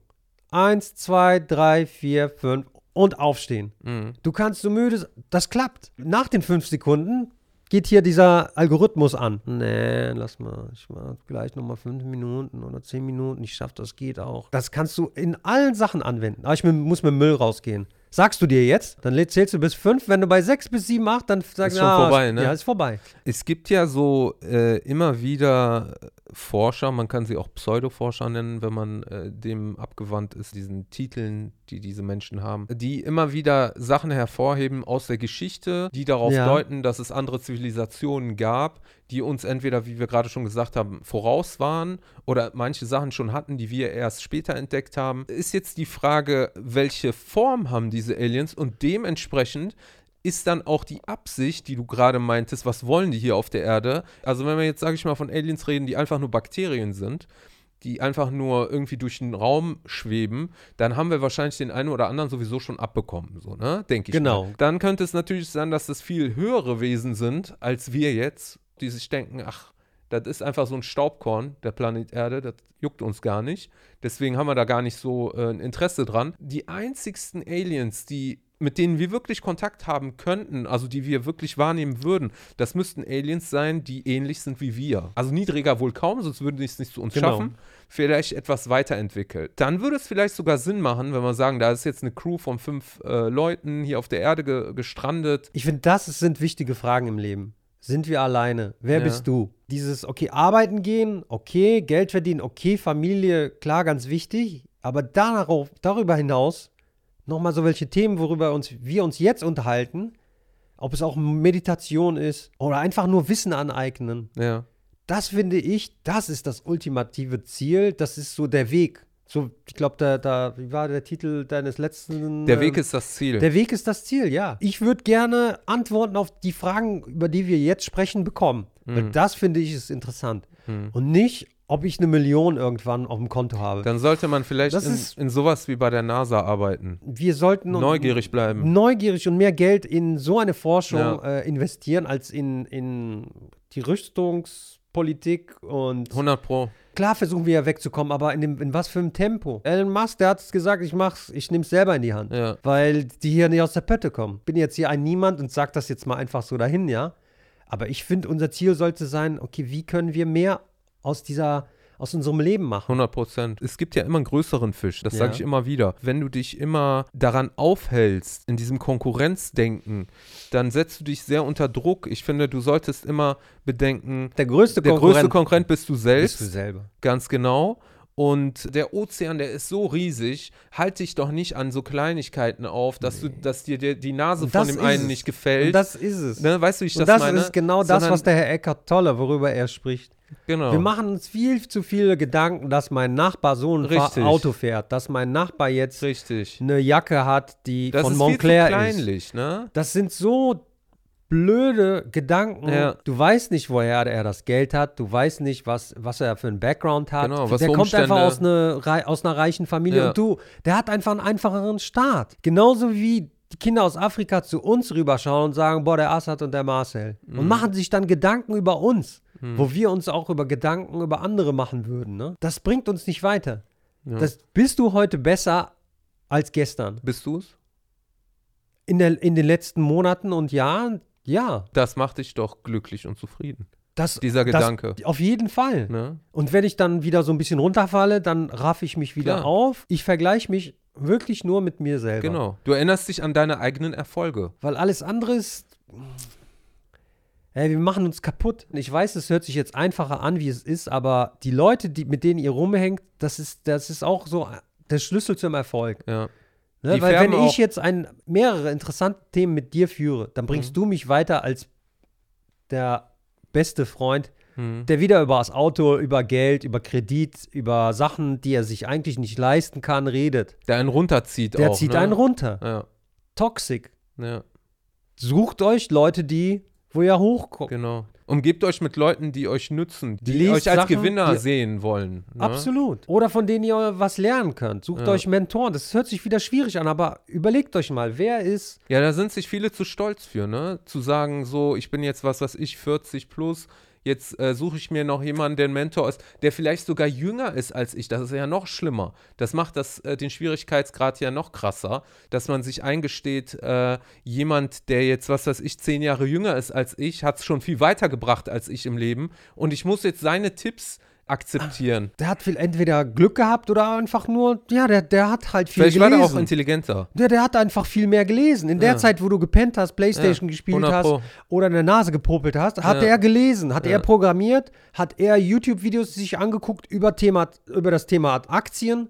A: Eins, zwei, drei, vier, fünf und aufstehen.
B: Mhm.
A: Du kannst so müde, das klappt. Nach den fünf Sekunden geht hier dieser Algorithmus an. Nee, lass mal, ich mach gleich nochmal fünf Minuten oder zehn Minuten. Ich schaff das, geht auch. Das kannst du in allen Sachen anwenden. Aber ich mit, muss mit Müll rausgehen. Sagst du dir jetzt, dann zählst du bis fünf. Wenn du bei sechs bis sieben, acht, dann sagst
B: Ist
A: du,
B: schon
A: ah,
B: vorbei, ne?
A: Ja, ist vorbei.
B: Es gibt ja so äh, immer wieder Forscher, man kann sie auch Pseudoforscher nennen, wenn man äh, dem abgewandt ist, diesen Titeln, die diese Menschen haben, die immer wieder Sachen hervorheben aus der Geschichte, die darauf
A: Ja.
B: deuten, dass es andere Zivilisationen gab, die uns entweder, wie wir gerade schon gesagt haben, voraus waren oder manche Sachen schon hatten, die wir erst später entdeckt haben. Ist jetzt die Frage, welche Form haben diese Aliens und dementsprechend ist dann auch die Absicht, die du gerade meintest, was wollen die hier auf der Erde? Also wenn wir jetzt, sage ich mal, von Aliens reden, die einfach nur Bakterien sind, die einfach nur irgendwie durch den Raum schweben, dann haben wir wahrscheinlich den einen oder anderen sowieso schon abbekommen, so, ne? Denke ich.
A: Genau.
B: Mal. Dann könnte es natürlich sein, dass das viel höhere Wesen sind als wir jetzt, die sich denken, ach, das ist einfach so ein Staubkorn, der Planet Erde, das juckt uns gar nicht. Deswegen haben wir da gar nicht so äh, ein Interesse dran. Die einzigsten Aliens, die mit denen wir wirklich Kontakt haben könnten, also die wir wirklich wahrnehmen würden, das müssten Aliens sein, die ähnlich sind wie wir. Also niedriger wohl kaum, sonst würden die es nicht zu uns
A: Genau.
B: schaffen. Vielleicht etwas weiterentwickelt. Dann würde es vielleicht sogar Sinn machen, wenn wir sagen, da ist jetzt eine Crew von fünf äh, Leuten hier auf der Erde ge gestrandet.
A: Ich finde, das sind wichtige Fragen im Leben. Sind wir alleine? Wer
B: Ja.
A: bist du? Dieses, okay, arbeiten gehen, okay, Geld verdienen, okay, Familie, klar, ganz wichtig. Aber darauf, darüber hinaus nochmal so welche Themen, worüber uns, wir uns jetzt unterhalten, ob es auch Meditation ist oder einfach nur Wissen aneignen.
B: Ja.
A: Das finde ich, das ist das ultimative Ziel. Das ist so der Weg. So, ich glaube, da, da, wie war der Titel deines letzten?
B: Der
A: ähm,
B: Weg ist das Ziel.
A: der Weg ist das Ziel, ja. Ich würde gerne Antworten auf die Fragen, über die wir jetzt sprechen, bekommen. Weil
B: Mhm.
A: das finde ich ist interessant.
B: Mhm.
A: Und nicht, ob ich eine Million irgendwann auf dem Konto habe.
B: Dann sollte man vielleicht
A: Das
B: in,
A: ist-
B: in sowas wie bei der NASA arbeiten.
A: wir sollten
B: Neugierig bleiben.
A: neugierig und mehr Geld in so eine Forschung
B: Ja.
A: äh, investieren, als in, in die Rüstungspolitik und
B: 100 Pro.
A: klar versuchen wir ja wegzukommen, aber in, dem, in was für einem Tempo? Elon Musk, der hat es gesagt, ich mach's, ich nehme es selber in die Hand.
B: Ja.
A: weil die hier nicht aus der Pötte kommen. Bin jetzt hier ein Niemand und sag das jetzt mal einfach so dahin, ja. Aber ich finde, unser Ziel sollte sein, okay, wie können wir mehr aus dieser, aus unserem Leben machen?
B: 100 Prozent. Es gibt ja immer einen größeren Fisch, das
A: Ja.
B: sage ich immer wieder. Wenn du dich immer daran aufhältst, in diesem Konkurrenzdenken, dann setzt du dich sehr unter Druck. Ich finde, du solltest immer bedenken,
A: Der größte
B: der
A: Konkurrent
B: größte Konkurrent bist du selbst.
A: bist du selber.
B: Ganz genau. Und der Ozean, der ist so riesig, halt dich doch nicht an so Kleinigkeiten auf, dass du, dass dir die, die Nase von
A: das
B: dem
A: ist
B: einen
A: es.
B: nicht gefällt.
A: Und das ist es.
B: ne, weißt du, wie ich
A: und
B: das,
A: das
B: meine?
A: ist genau das,
B: Sondern-
A: was der Herr Eckart Tolle, worüber er spricht.
B: Genau.
A: Wir machen uns viel zu viele Gedanken, dass mein Nachbar so ein. Auto fährt, dass mein Nachbar jetzt
B: Richtig.
A: eine Jacke hat, die
B: Das
A: von
B: ist
A: Montclair
B: viel zu
A: ist.
B: kleinlich, ne?
A: Das sind so blöde Gedanken.
B: Ja.
A: Du weißt nicht, woher er das Geld hat. Du weißt nicht, was, was er für einen Background hat.
B: Genau, was
A: der kommt einfach
B: Umstände-
A: aus, eine, aus einer reichen Familie.
B: Ja.
A: Und du, der hat einfach einen einfacheren Start. Genauso wie die Kinder aus Afrika zu uns rüberschauen und sagen, boah, der Assad und der Marcel.
B: Mhm.
A: Und machen sich dann Gedanken über uns. Wo wir uns auch über Gedanken über andere machen würden. Ne? Das bringt uns nicht weiter.
B: Ja.
A: Das, bist du heute besser als gestern?
B: Bist du es?
A: In, der, in den letzten Monaten und Jahren? Ja.
B: Das macht dich doch glücklich und zufrieden.
A: Das,
B: Dieser
A: das,
B: Gedanke.
A: Auf jeden Fall.
B: Ne?
A: Und wenn ich dann wieder so ein bisschen runterfalle, dann raff ich mich wieder
B: Klar.
A: auf. Ich vergleiche mich wirklich nur mit mir selber.
B: Genau. Du erinnerst dich an deine eigenen Erfolge.
A: Weil alles andere ist. Ey, wir machen uns kaputt. Ich weiß, es hört sich jetzt einfacher an, wie es ist, aber die Leute, die, mit denen ihr rumhängt, das ist, das ist auch so der Schlüssel zum Erfolg.
B: Ja.
A: Ne? Weil wenn ich jetzt ein, mehrere interessante Themen mit dir führe, dann bringst
B: Mhm.
A: du mich weiter als der beste Freund
B: Mhm.
A: der wieder über das Auto, über Geld, über Kredit, über Sachen, die er sich eigentlich nicht leisten kann, redet.
B: Der einen runterzieht
A: Der
B: auch.
A: zieht
B: ne?
A: einen runter.
B: Ja,
A: Toxic.
B: ja,
A: Sucht euch Leute, die, wo ihr hochkommt.
B: genau. Umgebt euch mit Leuten, die euch nützen, die
A: Liest
B: euch als
A: Sachen,
B: Gewinner sehen wollen. Ne?
A: Absolut. Oder von denen ihr was lernen könnt. Sucht
B: Ja.
A: euch Mentoren. Das hört sich wieder schwierig an, aber überlegt euch mal, wer ist.
B: Ja, da sind sich viele zu stolz für, ne? Zu sagen, so, ich bin jetzt was, was ich, 40 plus, jetzt äh, suche ich mir noch jemanden, der ein Mentor ist, der vielleicht sogar jünger ist als ich. Das ist ja noch schlimmer. Das macht das, äh, den Schwierigkeitsgrad ja noch krasser, dass man sich eingesteht, äh, jemand, der jetzt, was weiß ich, zehn Jahre jünger ist als ich, hat es schon viel weitergebracht als ich im Leben und ich muss jetzt seine Tipps akzeptieren.
A: Der hat viel, entweder Glück gehabt oder einfach nur, ja, der, der hat halt viel
B: Vielleicht war
A: gelesen.
B: der auch intelligenter.
A: der, der hat einfach viel mehr gelesen. In der
B: Ja.
A: Zeit, wo du gepennt hast, Playstation
B: Ja,
A: gespielt
B: 100
A: hast oder in der Nase gepopelt hast, hat
B: Ja.
A: er gelesen, hat er programmiert, hat er YouTube-Videos sich angeguckt über, Thema, über das Thema Aktien,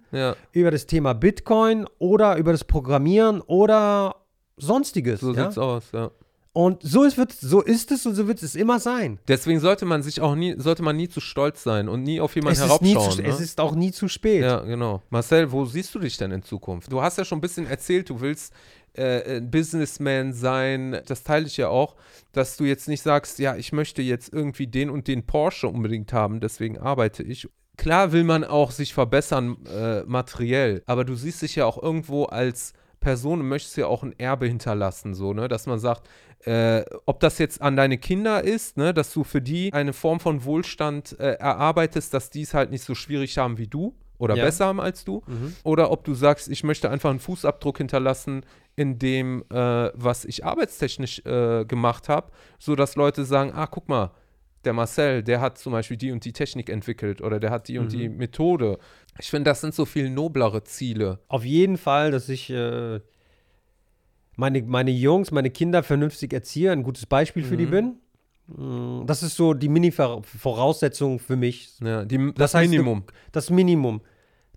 A: über das Thema Bitcoin oder über das Programmieren oder sonstiges.
B: so sieht's aus, ja.
A: Und so ist, wird, so ist es und so wird es immer sein.
B: Deswegen sollte man sich auch nie, sollte man nie zu stolz sein und nie auf jemanden
A: Es
B: herabschauen.
A: zu,
B: ne?
A: es ist auch nie zu spät.
B: Ja, genau. Marcel, wo siehst du dich denn in Zukunft? Du hast ja schon ein bisschen erzählt, du willst äh, ein Businessman sein. Das teile ich ja auch, dass du jetzt nicht sagst, ja, ich möchte jetzt irgendwie den und den Porsche unbedingt haben, deswegen arbeite ich. Klar will man auch sich verbessern äh, materiell, aber du siehst dich ja auch irgendwo als Person und möchtest ja auch ein Erbe hinterlassen, so, ne, dass man sagt, äh, ob das jetzt an deine Kinder ist, ne, dass du für die eine Form von Wohlstand äh, erarbeitest, dass die es halt nicht so schwierig haben wie du oder
A: Ja.
B: besser haben als du,
A: Mhm.
B: oder ob du sagst, ich möchte einfach einen Fußabdruck hinterlassen in dem, äh, was ich arbeitstechnisch äh, gemacht habe, sodass Leute sagen, ah, guck mal, der Marcel, der hat zum Beispiel die und die Technik entwickelt oder der hat die und die Methode. Ich finde, das sind so viel noblere Ziele.
A: Auf jeden Fall, dass ich äh, meine, meine Jungs, meine Kinder vernünftig erziehe, ein gutes Beispiel für die
B: Mhm.
A: bin. Mm, Das ist so die Mini-Voraussetzung für mich.
B: Ja, die, das,
A: Das heißt,
B: Minimum.
A: Das Minimum.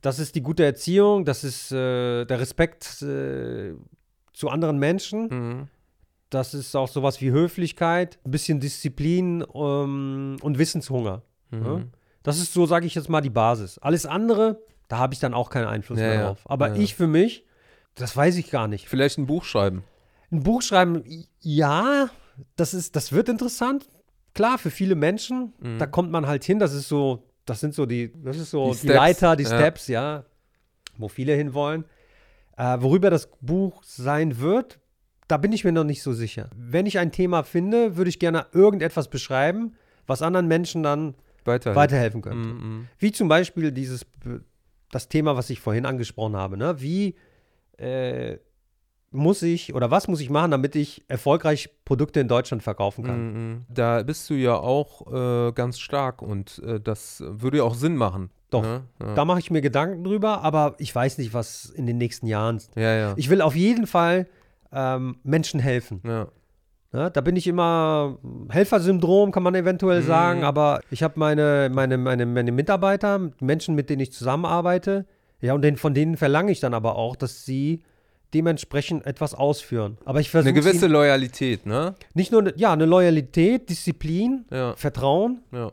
A: Das ist die gute Erziehung, das ist äh, der Respekt äh, zu anderen Menschen.
B: Mhm.
A: Das ist auch sowas wie Höflichkeit, ein bisschen Disziplin ähm, und Wissenshunger.
B: Mhm.
A: Ja? Das ist so, sage ich jetzt mal, die Basis. Alles andere, da habe ich dann auch keinen Einfluss
B: Ja,
A: mehr drauf. Aber ich für mich, das weiß ich gar nicht.
B: Vielleicht ein Buch schreiben.
A: Ein Buch schreiben, ja, das ist, das wird interessant. Klar, für viele Menschen,
B: Mhm.
A: da kommt man halt hin. Das ist so, das sind so die, das ist so
B: Die
A: die, Leiter, die
B: ja.
A: Steps, ja, wo viele hinwollen. Äh, worüber das Buch sein wird, da bin ich mir noch nicht so sicher. Wenn ich ein Thema finde, würde ich gerne irgendetwas beschreiben, was anderen Menschen dann
B: Weiter.
A: weiterhelfen könnte.
B: Mhm.
A: Wie zum Beispiel dieses, das Thema, was ich vorhin angesprochen habe. Ne? Wie äh, muss ich oder was muss ich machen, damit ich erfolgreich Produkte in Deutschland verkaufen kann?
B: Mhm. Da bist du ja auch äh, ganz stark und äh, das würde ja auch Sinn machen.
A: Doch.
B: Ne? Ja.
A: Da mache ich mir Gedanken drüber, aber ich weiß nicht, was in den nächsten Jahren.
B: ja, ja.
A: Ich will auf jeden Fall ähm, Menschen helfen.
B: ja.
A: Ne? Da bin ich immer Helfersyndrom, kann man eventuell
B: Mhm.
A: sagen, aber ich habe meine, meine, meine, meine Mitarbeiter, Menschen, mit denen ich zusammenarbeite, ja, und den, von denen verlange ich dann aber auch, dass sie dementsprechend etwas ausführen. Aber ich versuche
B: Eine gewisse Loyalität, ne?
A: nicht nur, ne- ja, eine Loyalität, Disziplin,
B: Ja,
A: Vertrauen,
B: ja.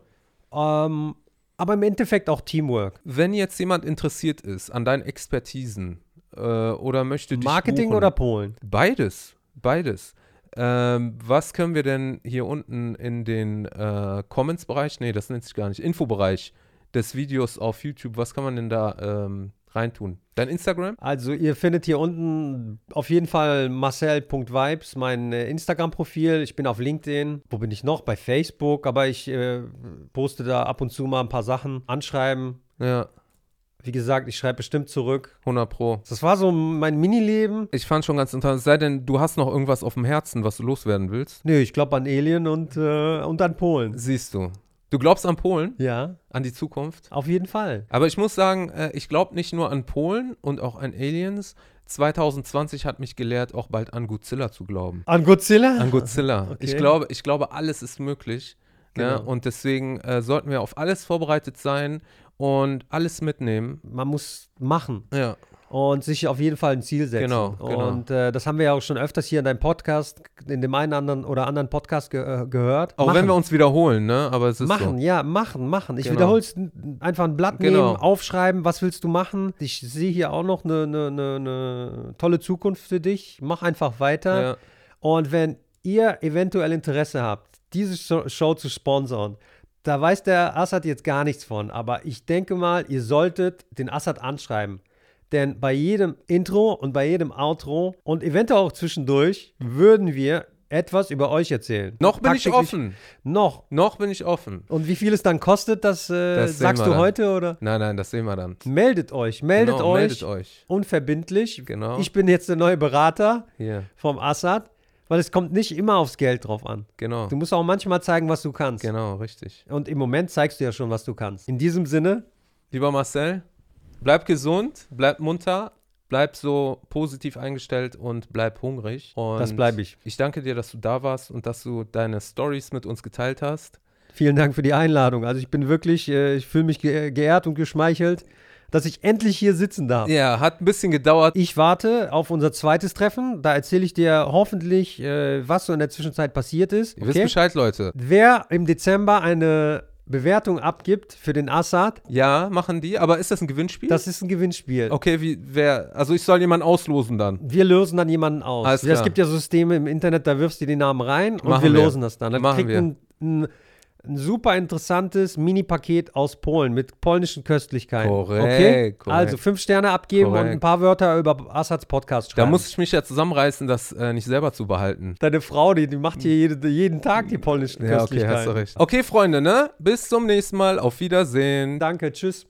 A: ähm, aber im Endeffekt auch Teamwork.
B: Wenn jetzt jemand interessiert ist an deinen Expertisen äh, oder möchte dich
A: Marketing
B: buchen,
A: oder Polen?
B: Beides, beides. Ähm, was können wir denn hier unten in den äh, Comments-Bereich, nee, das nennt sich gar nicht, Infobereich des Videos auf YouTube, was kann man denn da ähm, reintun? Dein Instagram?
A: Also ihr findet hier unten auf jeden Fall marcel.vibes, mein äh, Instagram-Profil. Ich bin auf LinkedIn. Wo bin ich noch? Bei Facebook. Aber ich äh, poste da ab und zu mal ein paar Sachen. Anschreiben.
B: Ja,
A: Wie gesagt, ich schreibe bestimmt zurück.
B: 100 Pro.
A: Das war so mein Minileben.
B: Ich fand schon ganz interessant, sei denn, du hast noch irgendwas auf dem Herzen, was du loswerden willst.
A: Nö, ich glaube an Alien und, äh, und an Polen.
B: Siehst du. Du glaubst an Polen,
A: Ja,
B: an die Zukunft?
A: auf jeden Fall.
B: Aber ich muss sagen, äh, ich glaube nicht nur an Polen und auch an Aliens. 2020 hat mich gelehrt, auch bald an Godzilla zu glauben.
A: An Godzilla?
B: An Godzilla.
A: Okay.
B: Ich, glaube, ich glaube, alles ist möglich. Ne?
A: Genau.
B: Und deswegen äh, sollten wir auf alles vorbereitet sein und alles mitnehmen.
A: Man muss machen.
B: Ja.
A: Und sich auf jeden Fall ein Ziel setzen.
B: Genau, genau.
A: Und äh, das haben wir ja auch schon öfters hier in deinem Podcast, in dem einen anderen oder anderen Podcast ge äh, gehört.
B: Auch wenn wir uns wiederholen, ne? Aber es ist
A: Machen,
B: so.
A: ja, machen, machen. Ich
B: Genau.
A: wiederhole es einfach ein Blatt
B: Genau.
A: nehmen, aufschreiben, was willst du machen. Ich sehe hier auch noch eine, eine, eine, eine tolle Zukunft für dich. Mach einfach weiter.
B: Ja.
A: Und wenn ihr eventuell Interesse habt, diese Show, Show zu sponsern, da weiß der Assad jetzt gar nichts von. Aber ich denke mal, ihr solltet den Assad anschreiben. Denn bei jedem Intro und bei jedem Outro und eventuell auch zwischendurch würden wir etwas über euch erzählen.
B: Noch bin ich offen.
A: Noch.
B: Noch bin ich offen.
A: Und wie viel es dann kostet, das, äh,
B: Das
A: sagst du
B: dann.
A: heute oder?
B: Nein, nein, das sehen wir dann.
A: Meldet euch, meldet
B: genau,
A: euch.
B: Meldet euch.
A: Unverbindlich.
B: Genau.
A: Ich bin jetzt der neue Berater
B: Hier,
A: vom Assad, weil es kommt nicht immer aufs Geld drauf an.
B: genau.
A: Du musst auch manchmal zeigen, was du kannst.
B: Genau, richtig.
A: Und im Moment zeigst du ja schon, was du kannst. In diesem Sinne,
B: Lieber Marcel, bleib gesund, bleib munter, bleib so positiv eingestellt und bleib hungrig. Und
A: Das bleib ich.
B: Ich danke dir, dass du da warst und dass du deine Stories mit uns geteilt hast.
A: vielen Dank für die Einladung. Also ich bin wirklich, äh, ich fühle mich ge geehrt und geschmeichelt, dass ich endlich hier sitzen darf.
B: Ja, hat ein bisschen gedauert.
A: Ich warte auf unser zweites Treffen. Da erzähle ich dir hoffentlich, äh, was so in der Zwischenzeit passiert ist.
B: Ihr wisst Bescheid, Leute.
A: Wer im Dezember eine Bewertung abgibt für den Assad,
B: Ja, machen die. Aber ist das ein Gewinnspiel?
A: das ist ein Gewinnspiel.
B: okay, wie, wer, also ich soll jemanden auslosen dann.
A: Wir lösen dann jemanden aus.
B: Alles
A: es
B: klar.
A: gibt ja Systeme im Internet, da wirfst du die Namen rein und
B: Machen
A: wir
B: wir.
A: losen das dann. Dann
B: Machen
A: kriegt
B: wir.
A: ein, ein, ein super interessantes Mini-Paket aus Polen mit polnischen Köstlichkeiten.
B: Korrekt,
A: Okay?
B: korrekt.
A: Also fünf Sterne abgeben und
B: Korrekt.
A: ein paar Wörter über Assads Podcast
B: Da
A: schreiben.
B: muss ich mich ja zusammenreißen, das äh, nicht selber zu behalten.
A: Deine Frau, die, die macht hier jede, jeden Tag die polnischen
B: Ja, okay,
A: Köstlichkeiten.
B: hast du recht. Okay, Freunde, ne? Bis zum nächsten Mal. Auf Wiedersehen.
A: Danke, tschüss.